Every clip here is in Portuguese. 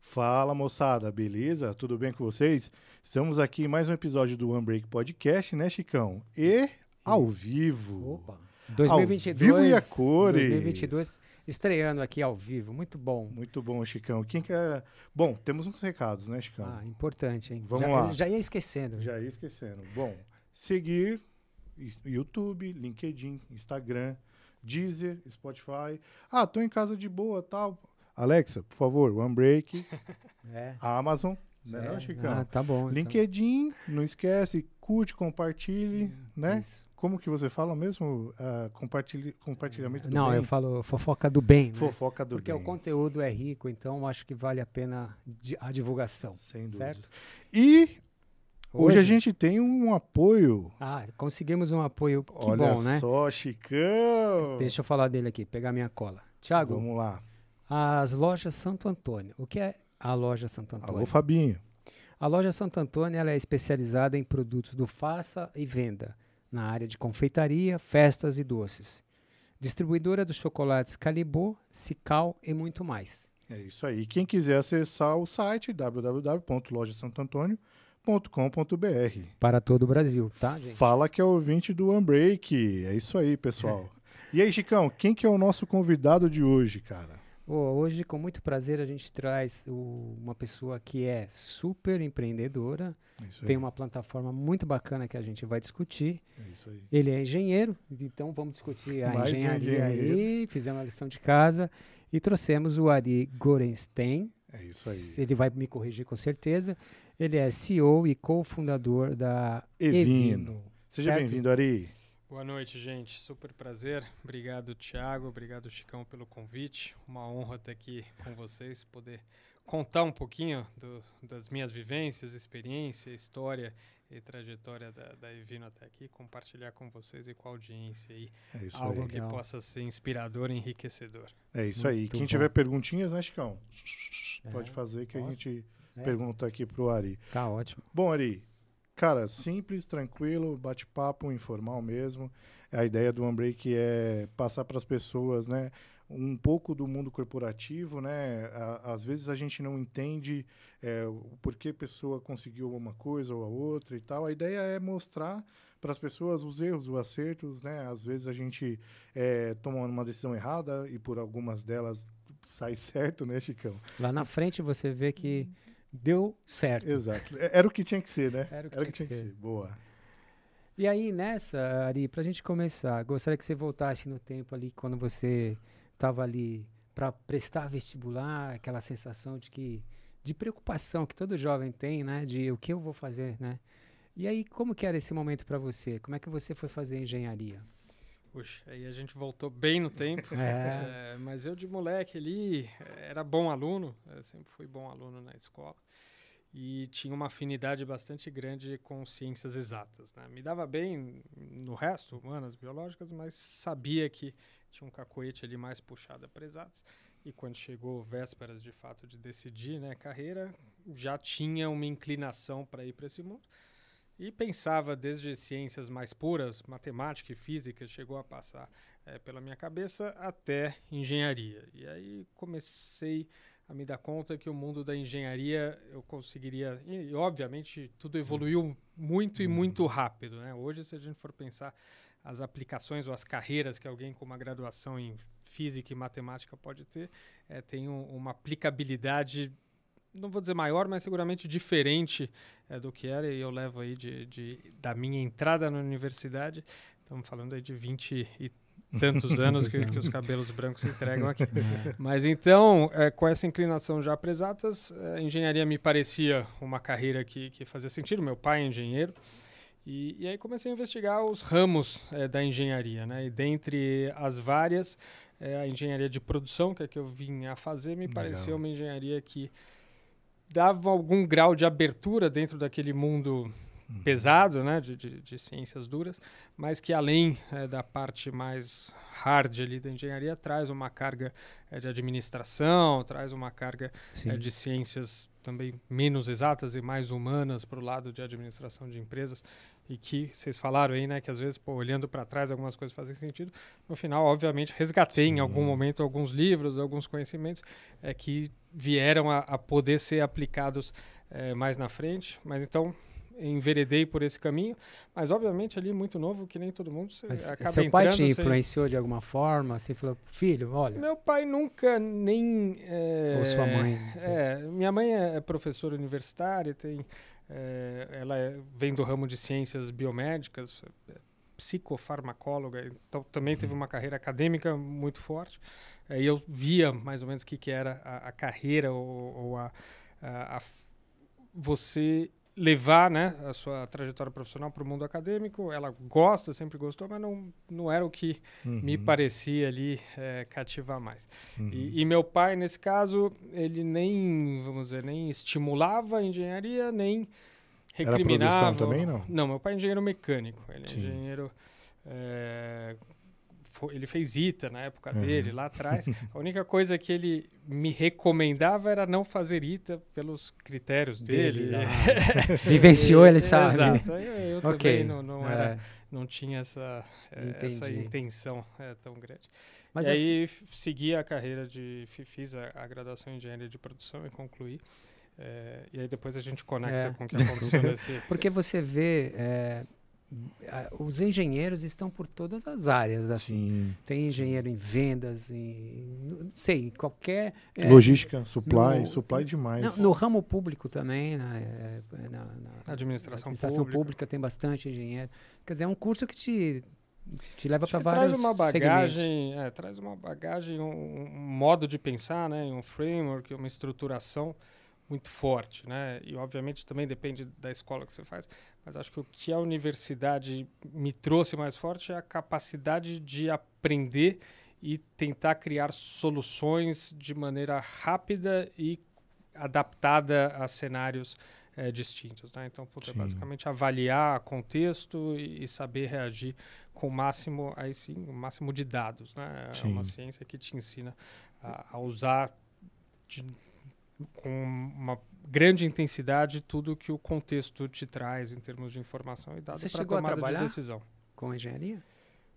Fala moçada, beleza? Tudo bem com vocês? Estamos aqui em mais um episódio do One Break Podcast, né, Chicão? E ao vivo. Opa! 2022. vivo e a cores. 2022 estreando aqui ao vivo. Muito bom. Muito bom, Chicão. Quem quer. Bom, temos uns recados, né, Chicão? Ah, importante, hein? Vamos já, lá. Já ia esquecendo. Já ia esquecendo. Bom, seguir YouTube, LinkedIn, Instagram, Deezer, Spotify. Ah, tô em casa de boa, tal. Alexa, por favor, One Break, É. Amazon, né, É. não, Chicão? Ah, tá bom. então. LinkedIn, não esquece, curte, compartilhe, né? Isso. Como que você fala mesmo? Ah, compartilhe, compartilhamento do Não, bem? eu falo fofoca do bem, né? Fofoca do Porque bem. o conteúdo é rico, então acho que vale a pena a divulgação. Sem dúvida. Certo? E hoje, a gente tem um apoio. Ah, conseguimos um apoio. Que Olha bom, né? só, Chicão! Deixa eu falar dele aqui, pegar minha cola. Tiago, Vamos lá. As lojas Santo Antônio. O que é a loja Santo Antônio? Alô, Fabinho. A loja Santo Antônio ela é especializada em produtos do faça e venda, na área de confeitaria, festas e doces. Distribuidora dos chocolates Calibô, Cical e muito mais. É isso aí. Quem quiser acessar o site www.lojasantoantonio.com.br. Para todo o Brasil, tá, gente? Fala que é ouvinte do Unbreak. É isso aí, pessoal. E aí, Chicão, quem que é o nosso convidado de hoje, cara? Ô, hoje, com muito prazer, a gente traz o- uma pessoa que é super empreendedora, É tem uma plataforma muito bacana que a gente vai discutir. É isso aí. Ele é engenheiro, então vamos discutir a Mais engenharia engenheiro. aí. Fizemos a lição de casa e trouxemos o Ari Gorenstein. É isso aí. Ele vai me corrigir com certeza. Ele é CEO e cofundador da Evino. Evino. Seja bem-vindo, Ari. Boa noite, gente. Super prazer. Obrigado, Thiago. Obrigado, Chicão, pelo convite. Uma honra estar aqui com vocês, poder contar um pouquinho do- das minhas vivências, experiência, história e trajetória da, da Evino até aqui, compartilhar com vocês e com a audiência aí É isso algo aí. que Legal. possa ser inspirador e enriquecedor. É isso aí. Muito Quem bom. tiver perguntinhas, né, Chicão? É, Pode fazer que a posso? gente É. pergunta aqui pro Ari. Tá ótimo. Bom, Ari, cara, simples, tranquilo, bate-papo, informal mesmo. A ideia do Unbreak é passar para as pessoas, né, um pouco do mundo corporativo, né? Às vezes a gente não entende é, a pessoa conseguiu uma coisa ou a outra e tal. A ideia é mostrar para as pessoas os erros, os acertos, né? Às vezes a gente é, toma uma decisão errada e por algumas delas sai certo, né, Chicão? Lá na frente você vê que deu certo. Exato. É- Era o que tinha que ser, né? Era o que Era tinha que ser. Boa. E aí, nessa, Ari, pra gente começar, gostaria que você voltasse no tempo ali, quando você estava ali para prestar vestibular, aquela sensação de que de preocupação que todo jovem tem, né, de o que eu vou fazer, né? E aí, como que era esse momento para você? Como é que você foi fazer engenharia? Puxa, aí a gente voltou bem no tempo. É. É, mas eu de moleque ali era bom aluno, sempre fui bom aluno na escola e tinha uma afinidade bastante grande com ciências exatas. Né? Me dava bem no resto, humanas, biológicas, mas sabia que tinha um cacoete ali mais puxado para exatas. E quando chegou vésperas de fato de decidir né, carreira, já tinha uma inclinação para ir para esse mundo. E pensava desde ciências mais puras, matemática e física, chegou a passar eh, pela minha cabeça, até engenharia. E aí comecei a me dar conta que o mundo da engenharia eu conseguiria. E, obviamente tudo evoluiu muito e muito rápido. Né? Hoje, se a gente for pensar as aplicações ou as carreiras que alguém com uma graduação em física e matemática pode ter, eh, tem um- uma aplicabilidade não vou dizer maior, mas seguramente diferente é, do que era, e eu levo aí de, de- da minha entrada na universidade, estamos falando aí de 20 e tantos anos que, que os cabelos brancos se entregam aqui. Mas então, é, com essa inclinação já para exatas, é, a engenharia me parecia uma carreira que, que fazia sentido, meu pai é engenheiro, e, e aí comecei a investigar os ramos é, da engenharia, né? E dentre as várias, é, a engenharia de produção, que é que eu vim a fazer, me Legal. pareceu uma engenharia que dava algum grau de abertura dentro daquele mundo pesado, né, de, de, de ciências duras, mas que além eh, da parte mais hard ali da engenharia traz uma carga eh, de administração, traz uma carga eh, de ciências também menos exatas e mais humanas para o lado de administração de empresas e que vocês falaram aí, né, que às vezes, pô, olhando para trás, algumas coisas fazem sentido. No final, obviamente, resgatei Sim. em algum momento alguns livros, alguns conhecimentos é, que vieram a, a poder ser aplicados é, mais na frente. Mas então, enveredei por esse caminho, mas obviamente ali muito novo, que nem todo mundo, você mas acaba Seu pai te influenciou de alguma forma? Você falou, filho, olha... Meu pai nunca nem... É, Ou sua mãe? É, minha mãe é professora universitária, tem, é, ela é, vem do ramo de ciências biomédicas, é, psicofarmacóloga, então também teve uma carreira acadêmica muito forte. E eu via mais ou menos o que, que era a, a carreira ou, ou a, a, a você levar né, a sua trajetória profissional para o mundo acadêmico. Ela gosta, sempre gostou, mas não, não era o que uhum. me parecia ali é, cativar mais. Uhum. E, e, meu pai, nesse caso, ele nem, vamos dizer, nem estimulava a engenharia, nem recriminava. Era também, não? Não, meu pai é engenheiro mecânico. Ele é Sim. engenheiro... É, ele fez ITA na época uhum. dele, lá atrás. A única coisa que ele me recomendava era não fazer ITA pelos critérios dele. dele Vivenciou, ele sabe. Exato. Eu, eu okay. também não, não, era, é. não tinha essa, eh, essa intenção é, tão grande. Mas e aí segui a carreira de... Fiz a, a graduação em engenharia de produção e concluí. É, e aí depois a gente conecta é. com o que aconteceu nesse... Porque você vê os engenheiros estão por todas as áreas assim Sim. tem engenheiro em vendas em não sei qualquer é, logística supply no, supply demais não, no ramo público também na, na, na administração, administração pública. pública. tem bastante engenheiro quer dizer é um curso que te te leva para vários traz uma bagagem é, traz uma bagagem um, um, modo de pensar né um framework uma estruturação muito forte né e obviamente também depende da escola que você faz mas acho que o que a universidade me trouxe mais forte é a capacidade de aprender e tentar criar soluções de maneira rápida e adaptada a cenários é, distintos. Né? Então, puta, basicamente avaliar contexto e, e, saber reagir com o máximo, aí sim, o máximo de dados. Né? É uma ciência que te ensina a, a usar de, com uma grande intensidade tudo que o contexto te traz em termos de informação e dados para tomada de decisão. Com engenharia?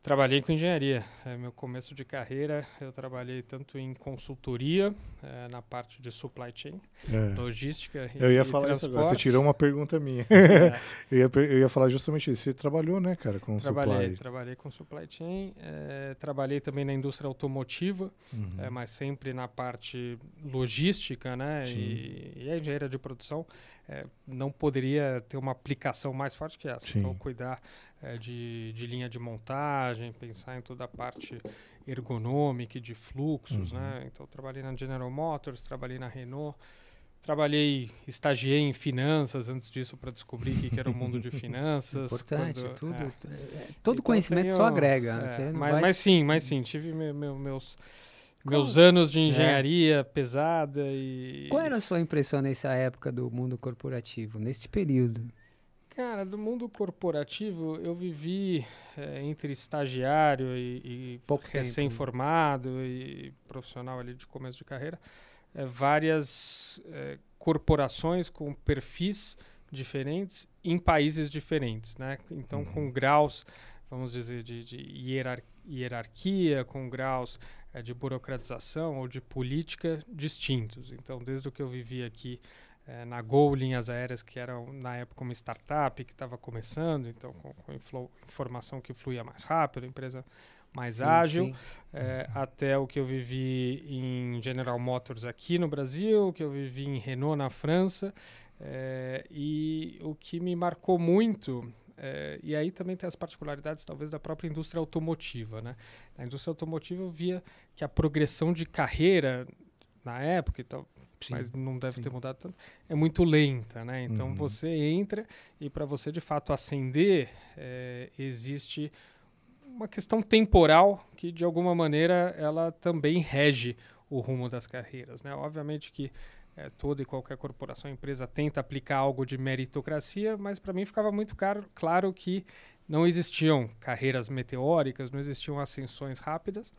Trabalhei com engenharia. É, meu começo de carreira, eu trabalhei tanto em consultoria, é, na parte de supply chain, é. logística Eu ia e falar isso agora, você tirou uma pergunta minha. É. eu, ia, eu ia falar justamente isso. Você trabalhou, né, cara, com trabalhei, supply? Trabalhei com supply chain, é, trabalhei também na indústria automotiva, uhum. É, mas sempre na parte logística, né, e, e, a engenharia de produção não poderia ter uma aplicação mais forte que essa. Sim. Então, cuidar é, de, de linha de montagem, pensar em toda a parte ergonômica e de fluxos, uhum. né? Então, trabalhei na General Motors, trabalhei na Renault, trabalhei, estagiei em finanças antes disso para descobrir o que, era o mundo de finanças. Importante, quando, tudo. É. é todo então, conhecimento tenho, só agrega. É, mas, mas, sim, mas sim, tive me, me, meus meus anos de é. engenharia é. pesada e. Qual era a sua impressão nessa época do mundo corporativo, neste período? Cara, do mundo corporativo, eu vivi é, entre estagiário e, e recém-formado e profissional ali de começo de carreira, é, várias é, corporações com perfis diferentes em países diferentes, né? Então, uhum. com graus, vamos dizer, de, de hierar hierarquia, com graus de burocratização ou de política distintos. Então, desde o que eu vivi aqui é, na Gol Linhas Aéreas, que era na época uma startup que estava começando, então com, com informação que fluía mais rápido, empresa mais sim, ágil, sim. É, até o que eu vivi em General Motors aqui no Brasil, o que eu vivi em Renault na França, é, e o que me marcou muito é, e aí também tem as particularidades, talvez, da própria indústria automotiva. Né? Na indústria automotiva, eu via que a progressão de carreira, na época, então, Sim, mas não deve sim. ter mudado tanto, é muito lenta, né? Então uhum. você entra e para você de fato ascender, é, existe uma questão temporal que de alguma maneira ela também rege o rumo das carreiras, né? Obviamente que é, toda e qualquer corporação, empresa tenta aplicar algo de meritocracia, mas para mim ficava muito caro, claro que não existiam carreiras meteóricas, não existiam ascensões rápidas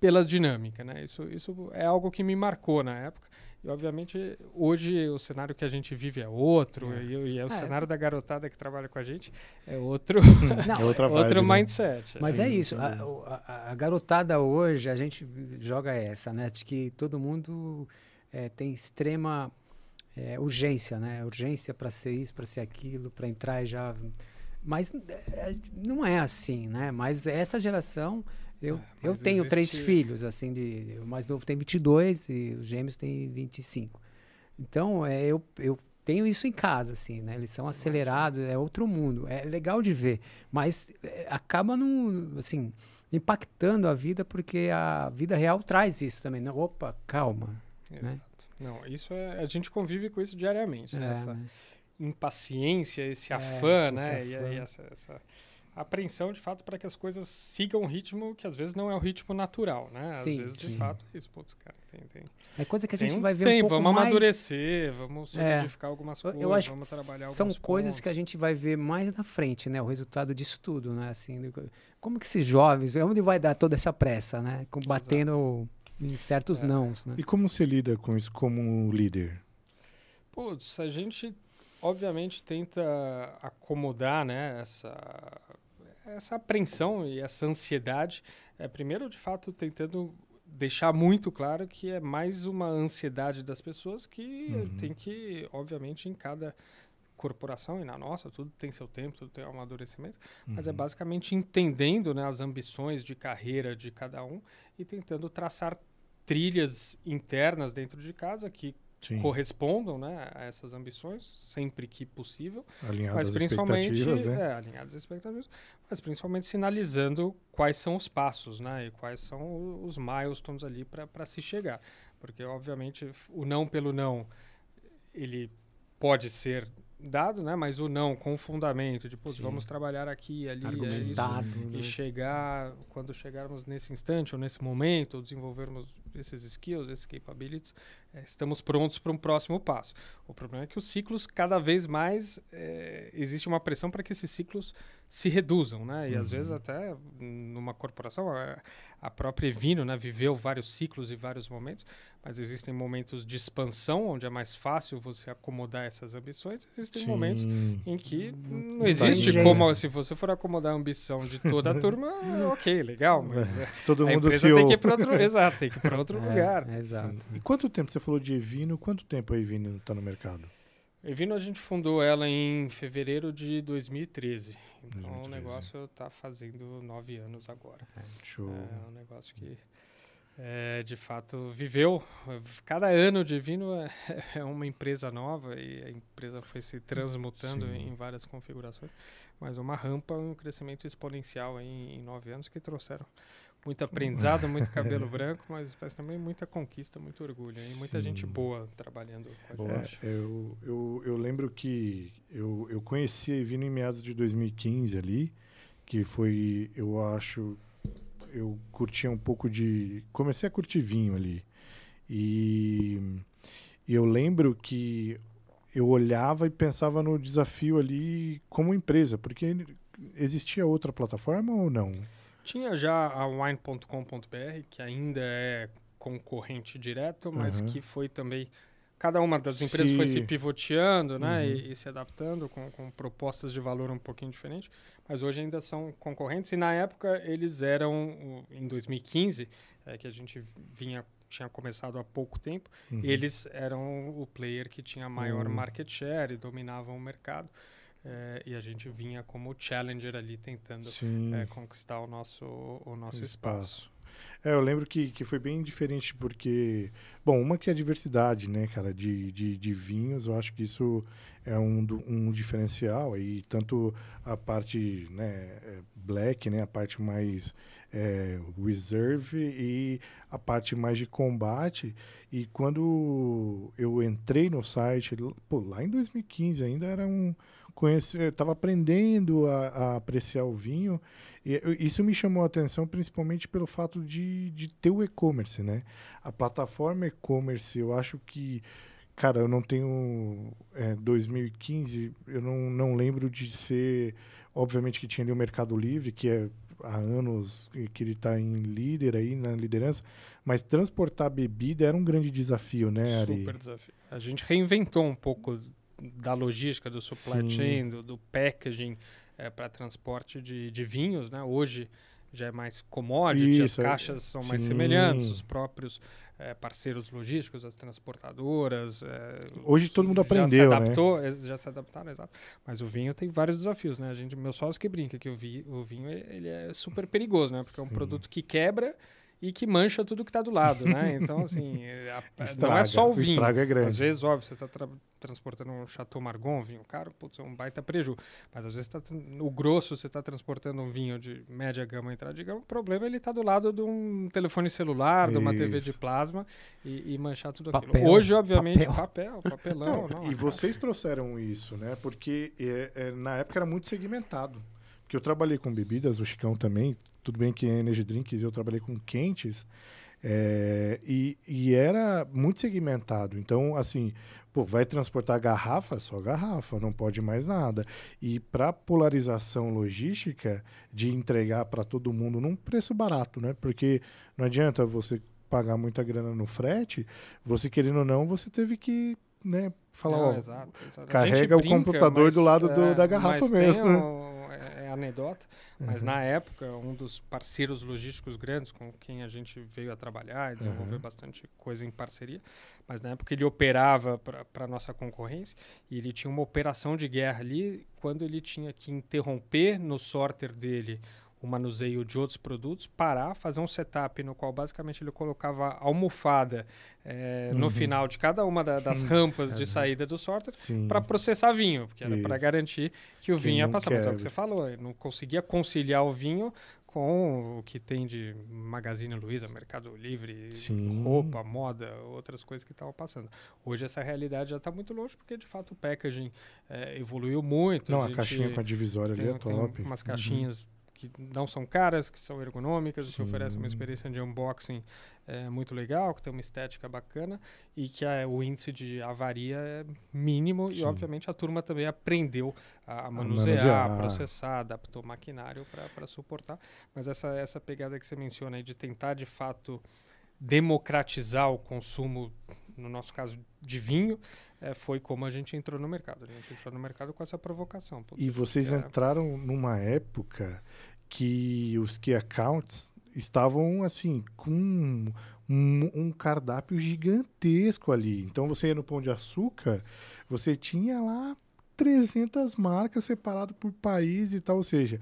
pela dinâmica, né? Isso, isso é algo que me marcou na época. E, obviamente, hoje o cenário que a gente vive é outro, é. E, e, é o é. cenário da garotada que trabalha com a gente é outro, Não, é outra outro vibe, né? mindset. Né? Mas é isso, a, a, a, garotada hoje, a gente joga essa, né? De que todo mundo é, tem extrema é, urgência, né? Urgência para ser isso, para ser aquilo, para entrar e já... Mas é, não é assim, né? Mas essa geração eu, é, eu tenho existe... três filhos, assim, de, o mais novo tem 22 e os gêmeos têm 25. Então, é, eu, eu tenho isso em casa, assim, né? Eles são acelerados, é outro mundo. É legal de ver, mas é, acaba, num, assim, impactando a vida, porque a vida real traz isso também. Não, opa, calma. Né? Não, isso é, a gente convive com isso diariamente, né? essa né? impaciência, esse é, afã, né? Afã. E, e essa, essa apreensão de fato para que as coisas sigam um ritmo que às vezes não é o ritmo natural, né? Às sim, vezes, sim. de fato, é isso, putz, cara, tem, tem. É coisa que a gente um vai ver tem, um pouco vamos mais... amadurecer, vamos solidificar é, algumas coisas, eu acho vamos trabalhar São coisas pontos. que a gente vai ver mais na frente, né? O resultado disso tudo, né? Assim, como que esses jovens, onde vai dar toda essa pressa, né? Batendo em certos é. nãos, né? E como você lida com isso como líder? Putz, a gente obviamente tenta acomodar né, essa essa apreensão e essa ansiedade, é primeiro de fato tentando deixar muito claro que é mais uma ansiedade das pessoas que uhum. tem que, obviamente, em cada corporação e na nossa, tudo tem seu tempo, tudo tem um amadurecimento, uhum. mas é uhum. basicamente entendendo né, as ambições de carreira de cada um e tentando traçar trilhas internas dentro de casa que Sim. correspondam né, a essas ambições, sempre que possível. Alinhadas mas principalmente, expectativas, né? É, alinhadas expectativas, mas principalmente sinalizando quais são os passos, né, e quais são os milestones ali para se chegar. Porque, obviamente, o não pelo não, ele pode ser dado, né? Mas o não com fundamento de, putz, vamos trabalhar aqui, ali, é isso, né? e chegar, quando chegarmos nesse instante ou nesse momento, ou desenvolvermos esses skills, esses capabilities, é, estamos prontos para um próximo passo. O problema é que os ciclos, cada vez mais, é, existe uma pressão para que esses ciclos se reduzam, né? E uhum. às vezes uhum. até numa corporação, a, própria Evino, né, viveu vários ciclos e vários momentos, mas existem momentos de expansão, onde é mais fácil você acomodar essas ambições. Existem Sim. momentos em que hum, não existe como, se você for acomodar a ambição de toda a turma, ok, legal, mas é, Todo a mundo empresa tem que ir para outro, exato, tem que ir para outro é, lugar. Exato. E quanto tempo você falou de Evino? Quanto tempo a Evino está no mercado? Evino a gente fundou ela em fevereiro de 2013. Então 2013. o negócio está fazendo nove anos agora. É, show. É um negócio que é, de fato viveu. Cada ano de Vino é, é, uma empresa nova e a empresa foi se transmutando Sim. em várias configurações. Mas uma rampa, um crescimento exponencial em, em nove anos que trouxeram muito aprendizado, muito cabelo branco, mas, mas também muita conquista, muito orgulho. E muita gente boa trabalhando com a gente. É, eu, eu, eu lembro que eu, eu conheci a Evino em meados de 2015 ali, que foi, eu acho, eu curtia um pouco de... Comecei a curtir vinho ali. E, e eu lembro que eu olhava e pensava no desafio ali como empresa, porque existia outra plataforma ou não? Tinha já a wine.com.br, que ainda é concorrente direto, mas uhum. que foi também. Cada uma das empresas se... foi se pivoteando né, uhum. e, e, se adaptando com, com propostas de valor um pouquinho diferentes, mas hoje ainda são concorrentes. E na época eles eram, em 2015, é, que a gente vinha tinha começado há pouco tempo, uhum. eles eram o player que tinha maior uhum. market share e dominavam o mercado. É, e a gente vinha como challenger ali tentando é, conquistar o nosso, o nosso espaço. espaço. É, eu lembro que, que foi bem diferente porque, bom, uma que é a diversidade, né, cara, de, de, de vinhos, eu acho que isso é um, um diferencial aí, tanto a parte, né, é, black, né, a parte mais é, reserve e a parte mais de combate, e quando eu entrei no site, pô, lá em 2015 ainda era um estava aprendendo a, a, apreciar o vinho. E isso me chamou a atenção principalmente pelo fato de, de ter o e-commerce, né? A plataforma e-commerce, eu acho que, cara, eu não tenho é, 2015, eu não, não lembro de ser, obviamente que tinha ali o Mercado Livre, que é há anos que ele está em líder aí, na liderança, mas transportar bebida era um grande desafio, né, Ari? Super desafio. A gente reinventou um pouco da logística, do supply Sim. chain, do, do packaging é, para transporte de, de vinhos, né? Hoje já é mais commodity, Isso, as é. caixas são sim. mais semelhantes, os próprios é, parceiros logísticos, as transportadoras. É, Hoje todo mundo aprendeu, já se adaptou, né? Já se adaptaram, exato. Mas o vinho tem vários desafios, né? A gente, meu sócio que brinca que o vinho, o vinho ele é super perigoso, né? Porque sim. é um produto que quebra e que mancha tudo que está do lado, né? Então, assim, a, estraga, não é só o vinho. O estrago é grande. Às vezes, óbvio, você está tra transportando um Chateau Margaux, um vinho caro, putz, é um baita preju. Mas às vezes, tá, o grosso, você está transportando um vinho de média gama, entrada de gama, o problema é ele tá do lado de um telefone celular, Isso. de uma TV de plasma e, e manchar tudo papel, aquilo. Hoje, obviamente, papel, papel papelão. Não, não, e vocês trouxeram isso, né? Porque é, é, na época era muito segmentado. Porque eu trabalhei com bebidas, o Chicão também, tudo bem que Energy Drinks eu trabalhei com quentes, é, e, e, era muito segmentado. Então, assim, pô, vai transportar garrafa? Só garrafa, não pode mais nada. E para polarização logística, de entregar para todo mundo num preço barato, né? Porque não adianta você pagar muita grana no frete, você querendo ou não, você teve que né, falar, não, ó, exato, exato. carrega brinca, o computador do lado é, do, da garrafa mesmo. Um, é, é anedota, mas uhum. na época, um dos parceiros logísticos grandes com quem a gente veio a trabalhar e desenvolver uhum. bastante coisa em parceria, mas na época ele operava para a nossa concorrência e ele tinha uma operação de guerra ali quando ele tinha que interromper no sorter dele o manuseio de outros produtos, parar, fazer um setup no qual basicamente ele colocava almofada é, uhum. no final de cada uma da, das rampas de saída do sorter para processar vinho, porque era para garantir que o vinho ia passar. Mas é o que você falou, não conseguia conciliar o vinho com o que tem de Magazine Luiza, Mercado Livre, Sim. roupa, moda, outras coisas que estavam passando. Hoje essa realidade já está muito longe, porque de fato o packaging é, evoluiu muito. Não, a, a caixinha com a divisória tem, ali é top. umas uhum. caixinhas uhum que não são caras, que são ergonômicas, Sim. que oferecem uma experiência de unboxing é, muito legal, que tem uma estética bacana e que a, o índice de avaria é mínimo Sim. e, obviamente, a turma também aprendeu a, a manusear, a manusear, processar, adaptou maquinário para suportar. Mas essa, essa pegada que você menciona aí de tentar, de fato, democratizar o consumo, no nosso caso, de vinho, é, foi como a gente entrou no mercado. A gente entrou no mercado com essa provocação. E vocês é... entraram numa época que os key accounts estavam assim com um, um, cardápio gigantesco ali. Então você ia no Pão de Açúcar, você tinha lá 300 marcas separadas por país e tal, ou seja,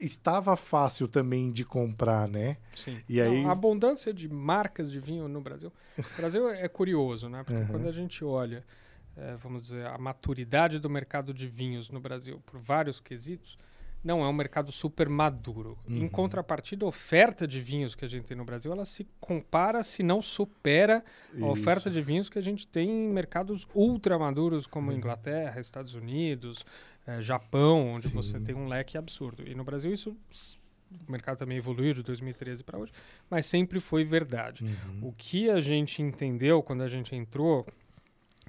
estava fácil também de comprar, né? Sim. E aí... a abundância de marcas de vinho no Brasil. O Brasil é curioso, né? Porque uhum. quando a gente olha, é, vamos dizer, a maturidade do mercado de vinhos no Brasil por vários quesitos, não é um mercado super maduro. Uhum. Em contrapartida, a oferta de vinhos que a gente tem no Brasil, ela se compara, se não supera Isso. a oferta de vinhos que a gente tem em mercados ultra maduros como uhum. Inglaterra, Estados Unidos, eh, Japão, onde Sim. você tem um leque absurdo. E no Brasil isso o mercado também evoluiu de 2013 para hoje, mas sempre foi verdade. Uhum. O que a gente entendeu quando a gente entrou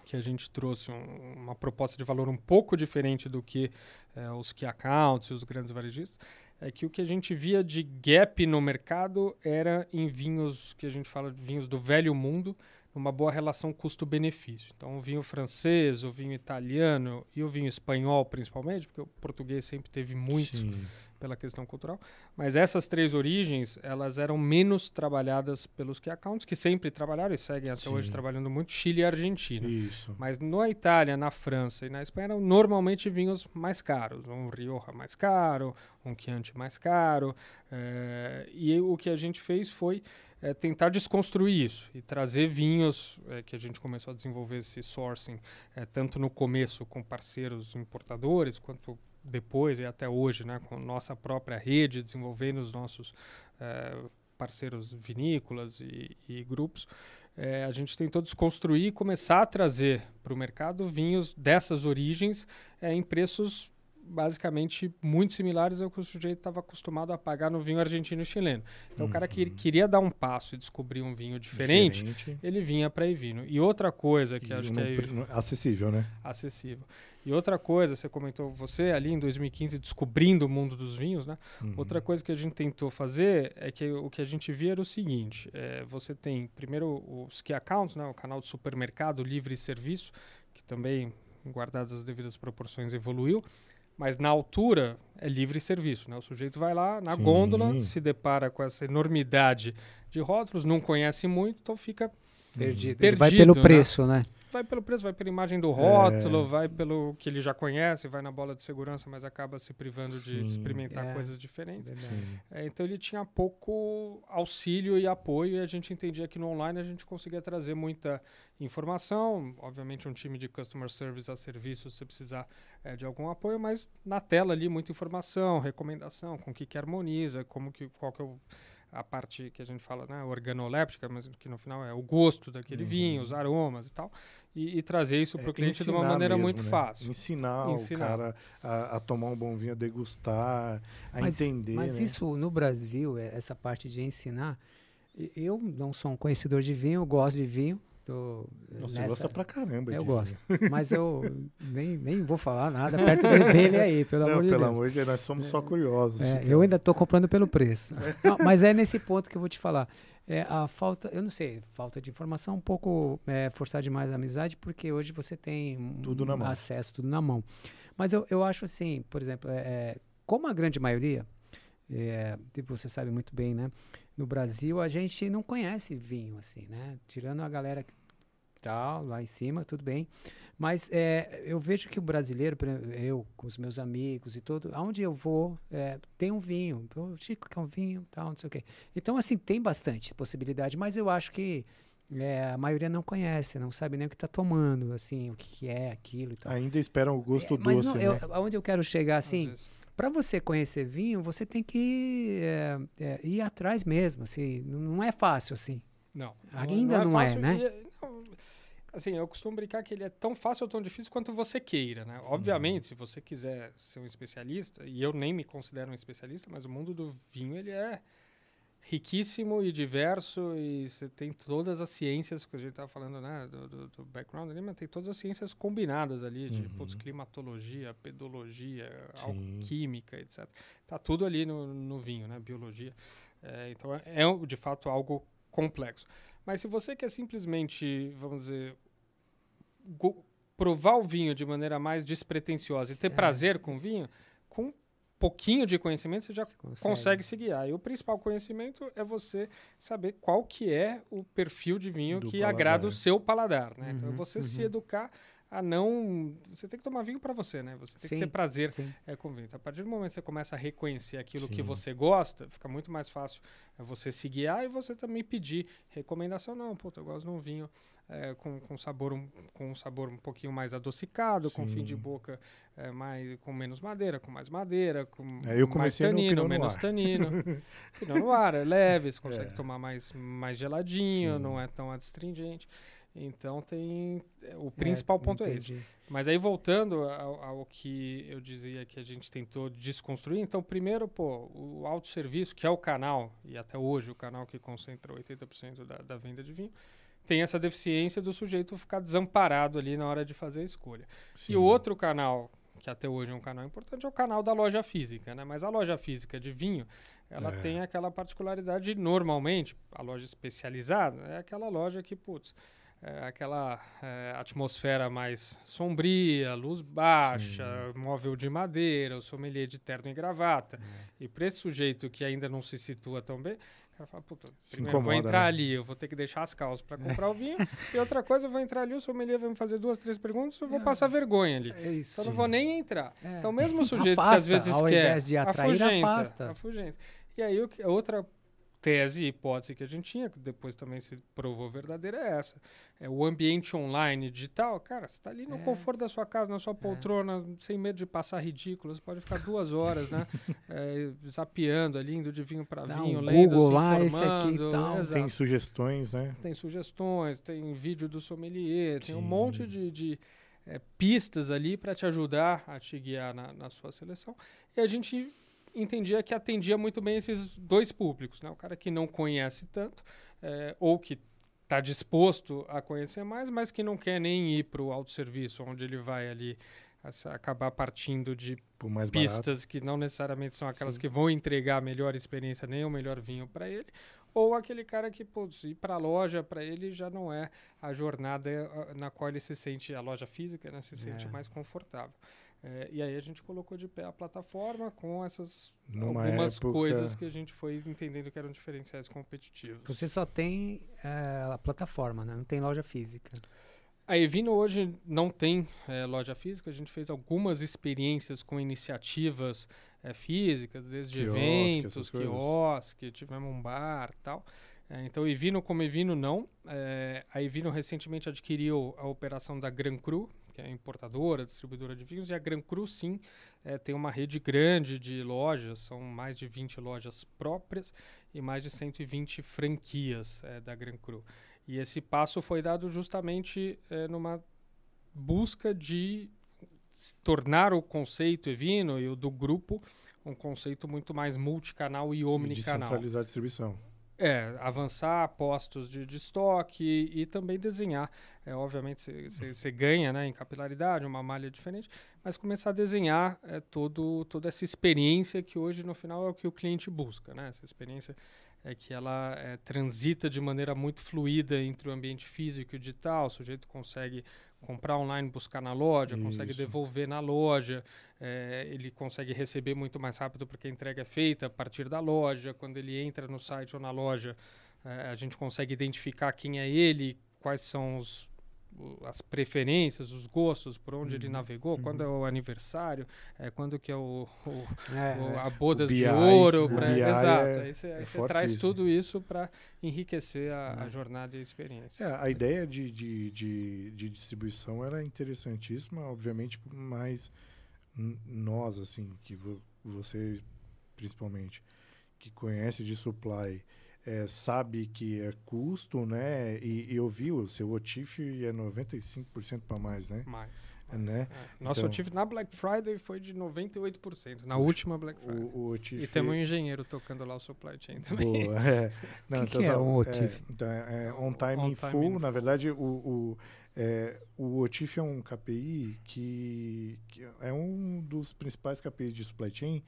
que a gente trouxe um, uma proposta de valor um pouco diferente do que é, os key accounts e os grandes varejistas, é que o que a gente via de gap no mercado era em vinhos que a gente fala de vinhos do velho mundo, numa boa relação custo-benefício. Então, o vinho francês, o vinho italiano e o vinho espanhol, principalmente, porque o português sempre teve muito Sim pela questão cultural. Mas essas três origens, elas eram menos trabalhadas pelos key accounts, que sempre trabalharam e seguem até Sim. hoje trabalhando muito, Chile e Argentina. Isso. Mas na Itália, na França e na Espanha eram normalmente vinhos mais caros. Um Rioja mais caro, um Chianti mais caro. É, e o que a gente fez foi é, tentar desconstruir isso e trazer vinhos é, que a gente começou a desenvolver esse sourcing, tanto no começo com parceiros importadores, quanto depois e até hoje, né, com nossa própria rede, desenvolvendo os nossos é, parceiros vinícolas e, e grupos, é, a gente tentou desconstruir e começar a trazer para o mercado vinhos dessas origens é, em preços basicamente muito similares ao que o sujeito estava acostumado a pagar no vinho argentino e chileno. Então, Uhum. o cara que queria dar um passo e descobrir um vinho diferente, Diferente. ele vinha para Evino. E outra coisa que E acho que é acessível, né? acessível. E outra coisa, você comentou, você ali em 2015 descobrindo o mundo dos vinhos, né? Uhum. Outra coisa que a gente tentou fazer é que o que a gente via era o seguinte: é, você tem primeiro os key accounts, né, o canal de supermercado livre serviço, que também, guardadas as devidas proporções, evoluiu. Mas na altura é livre serviço, né? O sujeito vai lá na Sim. gôndola, se depara com essa enormidade de rótulos, não conhece muito, então fica Perdido. Perdido, Ele vai pelo né? preço, né? Vai pelo preço, vai pela imagem É. do rótulo, vai pelo que ele já conhece, vai na bola de segurança, mas acaba se privando de Sim. experimentar É. coisas diferentes. É, então ele tinha pouco auxílio e apoio e a gente entendia que no online a gente conseguia trazer muita informação, obviamente um time de customer service a serviço se precisar é, de algum apoio, mas na tela ali muita informação, recomendação, com o que que harmoniza, como que qual que é o a parte que a gente fala, né, organoléptica, mas que no final é o gosto daquele Uhum. vinho, os aromas e tal, e, e trazer isso para o É, cliente de uma maneira mesmo, muito né? fácil. Ensinar, Ensinar. o cara a, a tomar um bom vinho, a degustar, a mas, entender. Mas né? isso no Brasil, é- essa parte de ensinar, eu não sou um conhecedor de vinho, eu gosto de vinho. Tô Nossa, você nessa- gosta pra caramba. Eu gosto. Mas eu nem, nem vou falar nada perto de- dele aí, pelo Não, amor de pelo Deus. amor de Deus, nós somos só curiosos. É, eu ainda estou comprando pelo preço. Não, mas é nesse ponto que eu vou te falar. É, a falta, eu não sei, falta de informação, um pouco é, forçar demais a amizade, porque hoje você tem um Tudo na mão. acesso, tudo na mão. Mas eu, eu acho assim, por exemplo, é, é, como a grande maioria, é, você sabe muito bem, né? No Brasil a gente não conhece vinho, assim, né? Tirando a galera que tal, lá em cima, tudo bem. Mas é, eu vejo que o brasileiro, eu com os meus amigos e tudo, aonde eu vou, é, tem um vinho. O Chico quer um vinho, tal, não sei o quê. Então, assim, tem bastante possibilidade, mas eu acho que é, a maioria não conhece, não sabe nem o que está tomando, assim, o que, que é aquilo e tal. Ainda esperam o gosto É, mas doce, não, né? eu, aonde eu quero chegar, às assim, vezes. Para você conhecer vinho, você tem que é, é, ir atrás mesmo, assim, não não é fácil, assim. Não. Ainda não é, fácil né? e é- não, assim, eu costumo brincar que ele é tão fácil ou tão difícil quanto você queira, né? Obviamente, se você quiser ser um especialista, e eu nem me considero um especialista, mas o mundo do vinho, ele é riquíssimo e diverso e você tem todas as ciências que a gente estava falando, né, do, do, do background ali, mas tem todas as ciências combinadas ali de Uhum. putz, climatologia, pedologia, Sim. química, etc. Tá tudo ali no, no vinho, né, biologia. É, então é, é de fato algo complexo. Mas se você quer simplesmente, vamos dizer, provar o vinho de maneira mais despretensiosa e ter prazer com o vinho, com pouquinho de conhecimento você já Você consegue. consegue se guiar. E o principal conhecimento é você saber qual que é o perfil de vinho Do que agrada o paladar. seu paladar, né? então é Uhum, você se uhum. educar a não... Você tem que tomar vinho para você, né? Você tem Sim. que ter prazer Sim. é, com vinho. Então, a partir do momento que você começa a reconhecer aquilo que Sim. você gosta, fica muito mais fácil é, você se guiar e você também pedir recomendação. Não, puta, eu gosto de um vinho é, com, com, sabor um, com um sabor um pouquinho mais adocicado, com fim de Sim. boca é, mais, com menos madeira, com mais madeira, com É, mais no tanino, menos tanino. Pinot Noir é leve, você consegue É. tomar mais, mais geladinho, Sim. não é tão adstringente. Então tem... é, O principal ponto é esse. entendi. Mas aí voltando ao, ao que eu dizia que a gente tentou desconstruir, então primeiro, pô, o autosserviço, que é o canal, e até hoje o canal que concentra 80% da, da venda de vinho, tem essa deficiência do sujeito ficar desamparado ali na hora de fazer a escolha. E Sim. o outro canal, que até hoje é um canal importante, é o canal da loja física, né? Mas a loja física de vinho, ela É. tem aquela particularidade, de, normalmente, a loja especializada é aquela loja que, putz, é aquela é, atmosfera mais sombria, luz baixa, móvel de madeira, o sommelier de terno e gravata. E para esse sujeito que ainda não se situa tão bem, o cara fala, puta, primeiro vou entrar né? ali, eu vou ter que deixar as calças para comprar o vinho. E outra coisa, eu vou entrar ali, o sommelier vai me fazer duas, três perguntas, eu vou passar vergonha ali. É isso. Então eu não vou nem entrar. É. Então mesmo o sujeito que às Afasta, vezes ao quer, invés de atrair, afugenta, afasta. afugenta. E aí outra tese e hipótese que a gente tinha, que depois também se provou verdadeira, é essa. É o ambiente online digital, cara, você está ali no É. conforto da sua casa, na sua poltrona, sem medo de passar ridículo, você pode ficar duas horas, né? é, zapeando ali, indo de vinho para vinho, um lendo, Google se lá, esse aqui e informando, tal. exato. Tem sugestões, né? Tem sugestões, tem vídeo do sommelier, tem um Sim. monte de, de, é, pistas ali para te ajudar a te guiar na, na sua seleção. E a gente entendia que atendia muito bem esses dois públicos, né? O cara que não conhece tanto é, ou que está disposto a conhecer mais, mas que não quer nem ir para o autosserviço, onde ele vai ali acabar partindo de pistas barato. que não necessariamente são aquelas Sim. que vão entregar a melhor experiência nem o melhor vinho para ele, ou aquele cara que putz, ir para a loja para ele já não é a jornada eh, na qual ele se sente a loja física, né, se sente É. mais confortável. É, e aí a gente colocou de pé a plataforma com essas Numa algumas época- coisas que a gente foi entendendo que eram diferenciais competitivos. Você só tem é, a plataforma, né? Não tem loja física. A Evino hoje não tem eh, loja física, a gente fez algumas experiências com iniciativas eh, físicas, desde Quiosque, eventos, quiosque, tivemos um bar e tal. Eh, então, Evino como Evino, não. Eh, a Evino recentemente adquiriu a operação da Gran Cru, que é importadora, distribuidora de vinhos, e a Gran Cru, sim, eh, tem uma rede grande de lojas, são mais de 20 lojas próprias e mais de 120 franquias eh, da Gran Cru. E esse passo foi dado justamente eh, numa busca de tornar o conceito Evino e o do grupo um conceito muito mais multicanal e omnicanal. centralizar a distribuição. É, avançar postos de, de estoque e, também desenhar. É, obviamente, você ganha né, em capilaridade, uma malha diferente, mas começar a desenhar é, todo, toda essa experiência que hoje, no final, é o que o cliente busca. Né? Essa experiência é que ela é, transita de maneira muito fluida entre o ambiente físico e o digital. O sujeito consegue comprar online, buscar na loja, consegue Isso. devolver na loja, é, ele consegue receber muito mais rápido porque a entrega é feita a partir da loja. Quando ele entra no site ou na loja, é, a gente consegue identificar quem é ele, quais são os, as preferências, os gostos, por onde ele Uhum, navegou, quando é o aniversário, é, quando que é o, o- É, o- é. a bodas BI, de ouro. pra- exato. é- aí você é traz tudo isso para enriquecer a, a Uhum. jornada e a experiência. É, a ideia de, de, de, de distribuição era interessantíssima, obviamente, mas nós, assim, que vo- você principalmente, que conhece de supply, é, sabe que é custo, né? E, e eu vi o seu OTIF é 95% para mais, né? Mais. É, né? É. Nosso Então- ativo na Black Friday foi de 98%, na última Black Friday. O, o OTIF... E temos um engenheiro tocando lá o supply chain também. Boa, é. Não, Que que é um OTIF? então, é, é on time On in time full. in Na verdade, o, o, é, o OTIF é um KPI que, que é um dos principais KPIs de supply chain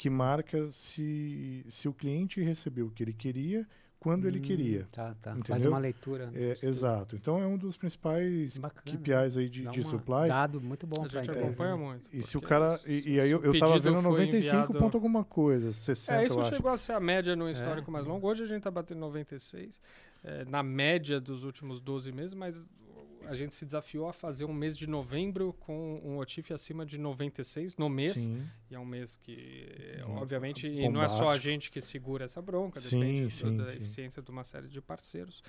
que marca se, se o cliente recebeu o que ele queria, quando ele Hum, queria. Tá, tá. Faz uma leitura. É, exato. Então é um dos principais Bacana. KPIs aí de, Dá de supply. Dado muito bom a gente empresa. acompanha né? muito. E se o cara. E, e aí eu, eu tava vendo foi 95 enviado- ponto alguma coisa, 60, É, isso eu acho. chegou a ser a média no histórico É. mais longo. Hoje a gente está batendo 96, é, na média dos últimos 12 meses, mas a gente se desafiou a fazer um mês de novembro com um OTIF acima de 96 no mês. Sim. E é um mês que, é, obviamente, e não é só a gente que segura essa bronca, Sim, depende sim, da sim. eficiência de uma série de parceiros.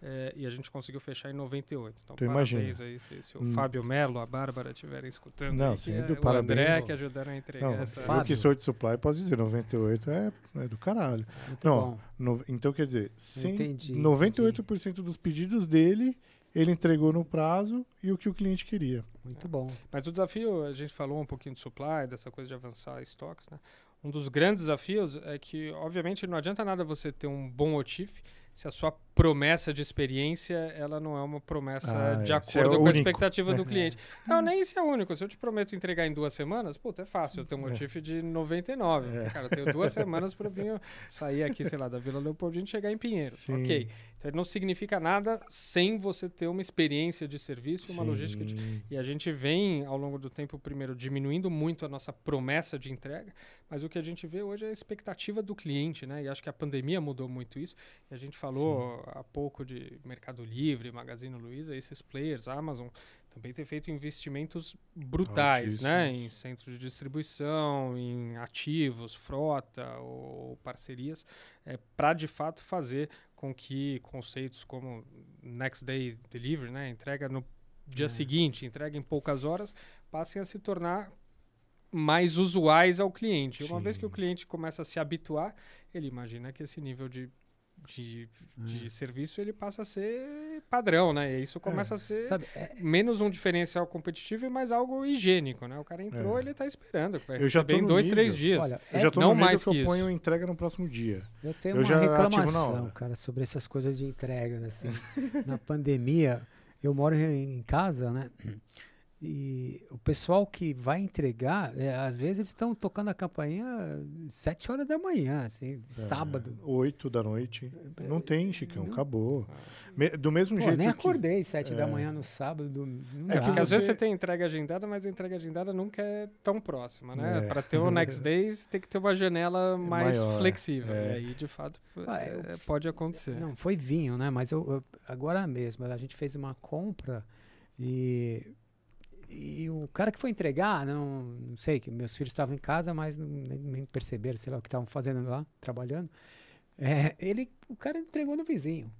É, e a gente conseguiu fechar em 98. Então, Então, parabéns imagina. aí se, se o Hum. Fábio Melo, a Bárbara estiverem escutando. Não, aí, sim, é do o parabéns. André que ajudaram a entregar Não, essa. eu Fábio. que sou de supply posso dizer, 98 é, é do caralho. Muito Não. No- então quer dizer, cem- Entendi, 98% dos pedidos dele, ele entregou no prazo e o que o cliente queria. Muito bom. Mas o desafio, a gente falou um pouquinho de supply, dessa coisa de avançar estoques, né? Um dos grandes desafios é que, obviamente, não adianta nada você ter um bom OTIF se a sua promessa de experiência ela não é uma promessa Ah, de é. É acordo com a expectativa do cliente. Não, nem se é único. Se eu te prometo entregar em duas semanas, puta, é fácil. Eu tenho um É. OTIF de 99. É. Cara, eu tenho duas semanas para vir sair aqui, sei lá, da Vila Leopoldina e chegar em Pinheiros. Sim. Ok. Então, não significa nada sem você ter uma experiência de serviço, uma Sim. logística de e a gente vem, ao longo do tempo, primeiro, diminuindo muito a nossa promessa de entrega, mas o que a gente vê hoje é a expectativa do cliente, né? E acho que a pandemia mudou muito isso. E a gente falou há pouco de Mercado Livre, Magazine Luiza, esses players, Amazon, também tem feito investimentos brutais, né? Em centros de distribuição, em ativos, frota ou parcerias, é, para de fato fazer com que conceitos como Next Day Delivery, né? Entrega no dia É. seguinte, entrega em poucas horas, passem a se tornar mais usuais ao cliente. E Uma vez que o Sim. cliente começa a se habituar, ele imagina que esse nível de de, de serviço ele passa a ser padrão, né? E isso começa a ser Sabe, é- menos um diferencial competitivo e mais algo higiênico, né? O cara entrou, É. ele tá esperando, vai Eu já tô em dois, nível. três dias. olha, Eu é- já tô não no mais que eu ponho isso. entrega no próximo dia. Eu tenho Eu uma reclamação, cara, sobre essas coisas de entrega, assim. Na pandemia, eu moro em, em casa, né? E o pessoal que vai entregar, é, às vezes eles estão tocando a campainha sete horas da manhã, assim, de sábado. Oito da noite. Não tem, Chicão, não- acabou. Me- do mesmo Pô, jeito nem que... acordei sete da É. manhã no sábado. do- Não É dá. que Porque às vezes você- tem entrega agendada, mas a entrega agendada nunca é tão próxima, né? É. Para ter o next day, você tem que ter uma janela mais Maior, flexível. é. E aí, de fato, Ah, é, pode acontecer. Não, foi vinho, né? Mas eu, eu- agora mesmo, a gente fez uma compra e, e o cara que foi entregar, não, não sei, que meus filhos estavam em casa, mas não- nem, nem perceberam, sei lá, o que estavam fazendo lá, trabalhando. É, ele, o cara entregou no vizinho.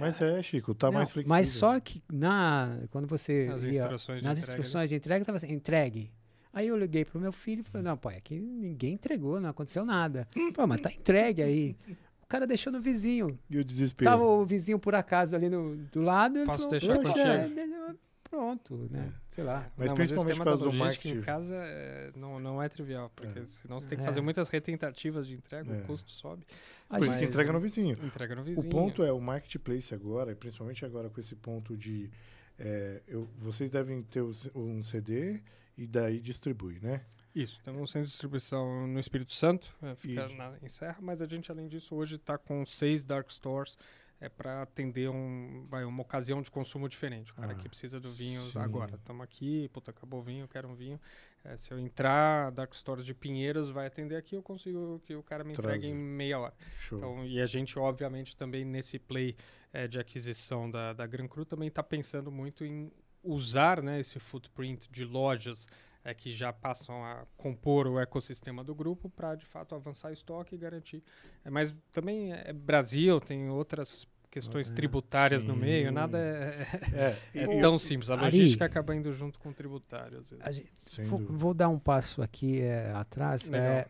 Mas é, Chico, tá Não, mais flexível. Mas só que na, quando você Nas ia- instruções de nas entrega, né? instruções de entrega, estava assim, entregue. Aí eu liguei pro meu filho e falei, não, pai, aqui ninguém entregou, não aconteceu nada. Pô, mas tá entregue aí. O cara deixou no vizinho. E o desespero. Tava o vizinho por acaso ali no, do lado. Ele Posso falou, deixar é, é, pronto, né? Sei lá. Mas Não, principalmente esse por marketing. em casa é, não, não é trivial, porque É. senão você tem que É. fazer muitas retentativas de entrega, É. o custo sobe. A Por isso gente- que Mas, entrega no vizinho. Entrega no O vizinho. ponto é o marketplace agora, e principalmente agora com esse ponto de é, eu- vocês devem ter o um CD e daí distribui, né? Isso, temos um centro de distribuição no Espírito Santo, é, fica na, em Serra, mas a gente, além disso, hoje está com seis dark stores é, para atender um, vai, uma ocasião de consumo diferente. O cara Ah, que precisa do vinho sim. agora. Estamos aqui, puta, acabou o vinho, quero um vinho. É, se eu entrar, Dark Stores de Pinheiros vai atender aqui, eu consigo que o cara me entregue em meia hora. Show. Então, e a gente, obviamente, também nesse play eh, de aquisição da, da Gran Cru, também está pensando muito em usar né, esse footprint de lojas eh, que já passam a compor o ecossistema do grupo para, de fato, avançar estoque e garantir. Eh, mas também é Brasil, tem outras questões É, tributárias no sim. meio, nada é, é, é e- tão simples. A Ari- logística acaba indo junto com o tributário, às vezes. gente- vou, vou dar um passo aqui é, atrás. É,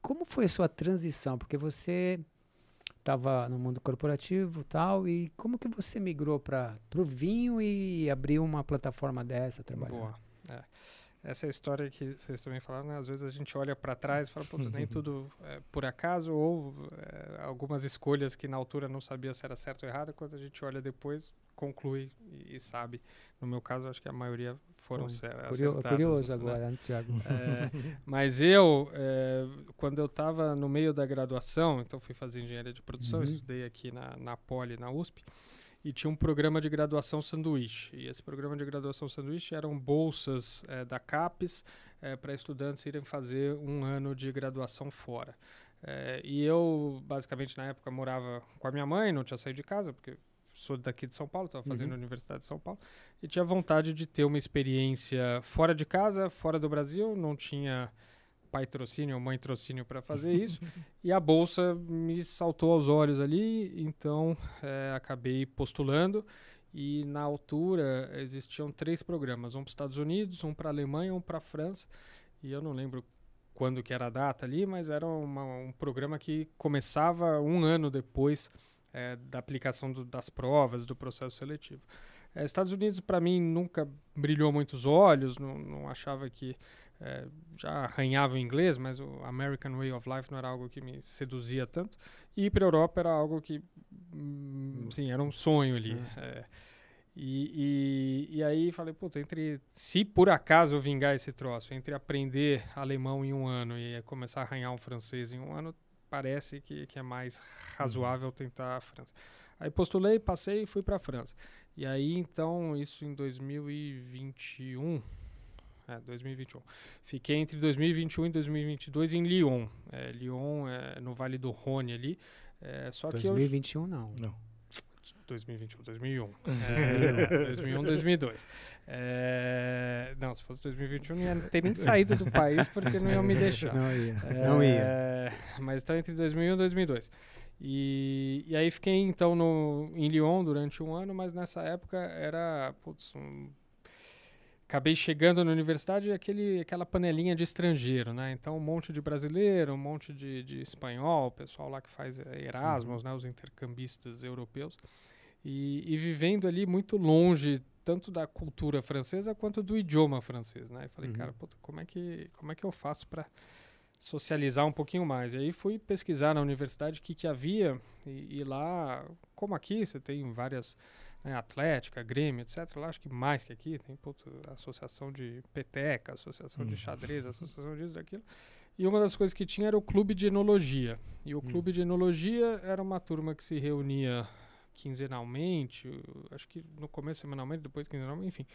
como foi a sua transição? Porque você estava no mundo corporativo e tal, e como que você migrou para o vinho e abriu uma plataforma dessa trabalhando? Boa. Essa é história que vocês também falaram, né? Às vezes a gente olha para trás e fala, pô, nem tudo é por acaso, ou é, algumas escolhas que na altura não sabia se era certo ou errado, quando a gente olha depois, conclui e, e sabe. No meu caso, acho que a maioria foram Bom, cer- Curio- acertadas. curioso né? agora, né, Tiago? É, mas eu, é, quando eu estava no meio da graduação, então fui fazer engenharia de produção, Uhum. estudei aqui na, na Poli, na USP, e tinha um programa de graduação sanduíche. E esse programa de graduação sanduíche eram bolsas é, da CAPES para estudantes irem fazer um ano de graduação fora. É, e eu, basicamente, na época, morava com a minha mãe, não tinha saído de casa, porque sou daqui de São Paulo, estava fazendo Uhum. a Universidade de São Paulo, e tinha vontade de ter uma experiência fora de casa, fora do Brasil, não tinha pai trocínio ou mãe trocínio para fazer isso, e a bolsa me saltou aos olhos ali, então eh, acabei postulando, e na altura existiam três programas, um para os Estados Unidos, um para a Alemanha, um para a França, e eu não lembro quando que era a data ali, mas era uma- um programa que começava um ano depois eh, da aplicação do- das provas, do processo seletivo. Eh, Estados Unidos, para mim, nunca brilhou muitos olhos, não, não achava que eh, já arranhava o inglês, mas o American Way of Life não era algo que me seduzia tanto. E ir para a Europa era algo que, hum, sim, era um sonho ali. eh. E, e, e aí falei, puta, entre se por acaso eu vingar esse troço, entre aprender alemão em um ano e começar a arranhar um francês em um ano, parece que, que é mais razoável tentar a França. Aí postulei, passei e fui para a França. E aí, então, isso em 2021. É, 2021. Fiquei entre 2021 e 2022 em Lyon. É, Lyon é no Vale do Rhône ali. É, só que eu 2021 não. Não. 2021, 2001. É, 2001, 2002. É, não, se fosse 2021, não ia ter nem saído do país porque não iam me deixar. Não ia. É, Não ia. Mas está entre 2001 e 2002. E, e aí fiquei então no, em Lyon durante um ano, mas nessa época era putz, um- acabei chegando na universidade aquele, aquela panelinha de estrangeiro, né? Então um monte de brasileiro, um monte de, de espanhol, pessoal lá que faz Erasmus, uhum. né? Os intercambistas europeus. E, e, vivendo ali muito longe tanto da cultura francesa quanto do idioma francês, né? E falei, uhum. cara, puta, como é que como é que eu faço para socializar um pouquinho mais? E aí fui pesquisar na universidade o que que havia e, e lá, como aqui, você tem várias né, Atlética, Grêmio, etc. Lá acho que mais que aqui, tem putz, associação de peteca, associação uhum. de xadrez, associação disso, daquilo. E uma das coisas que tinha era o clube de enologia. E o uhum. clube de enologia era uma turma que se reunia quinzenalmente, acho que no começo semanalmente, depois quinzenalmente, enfim,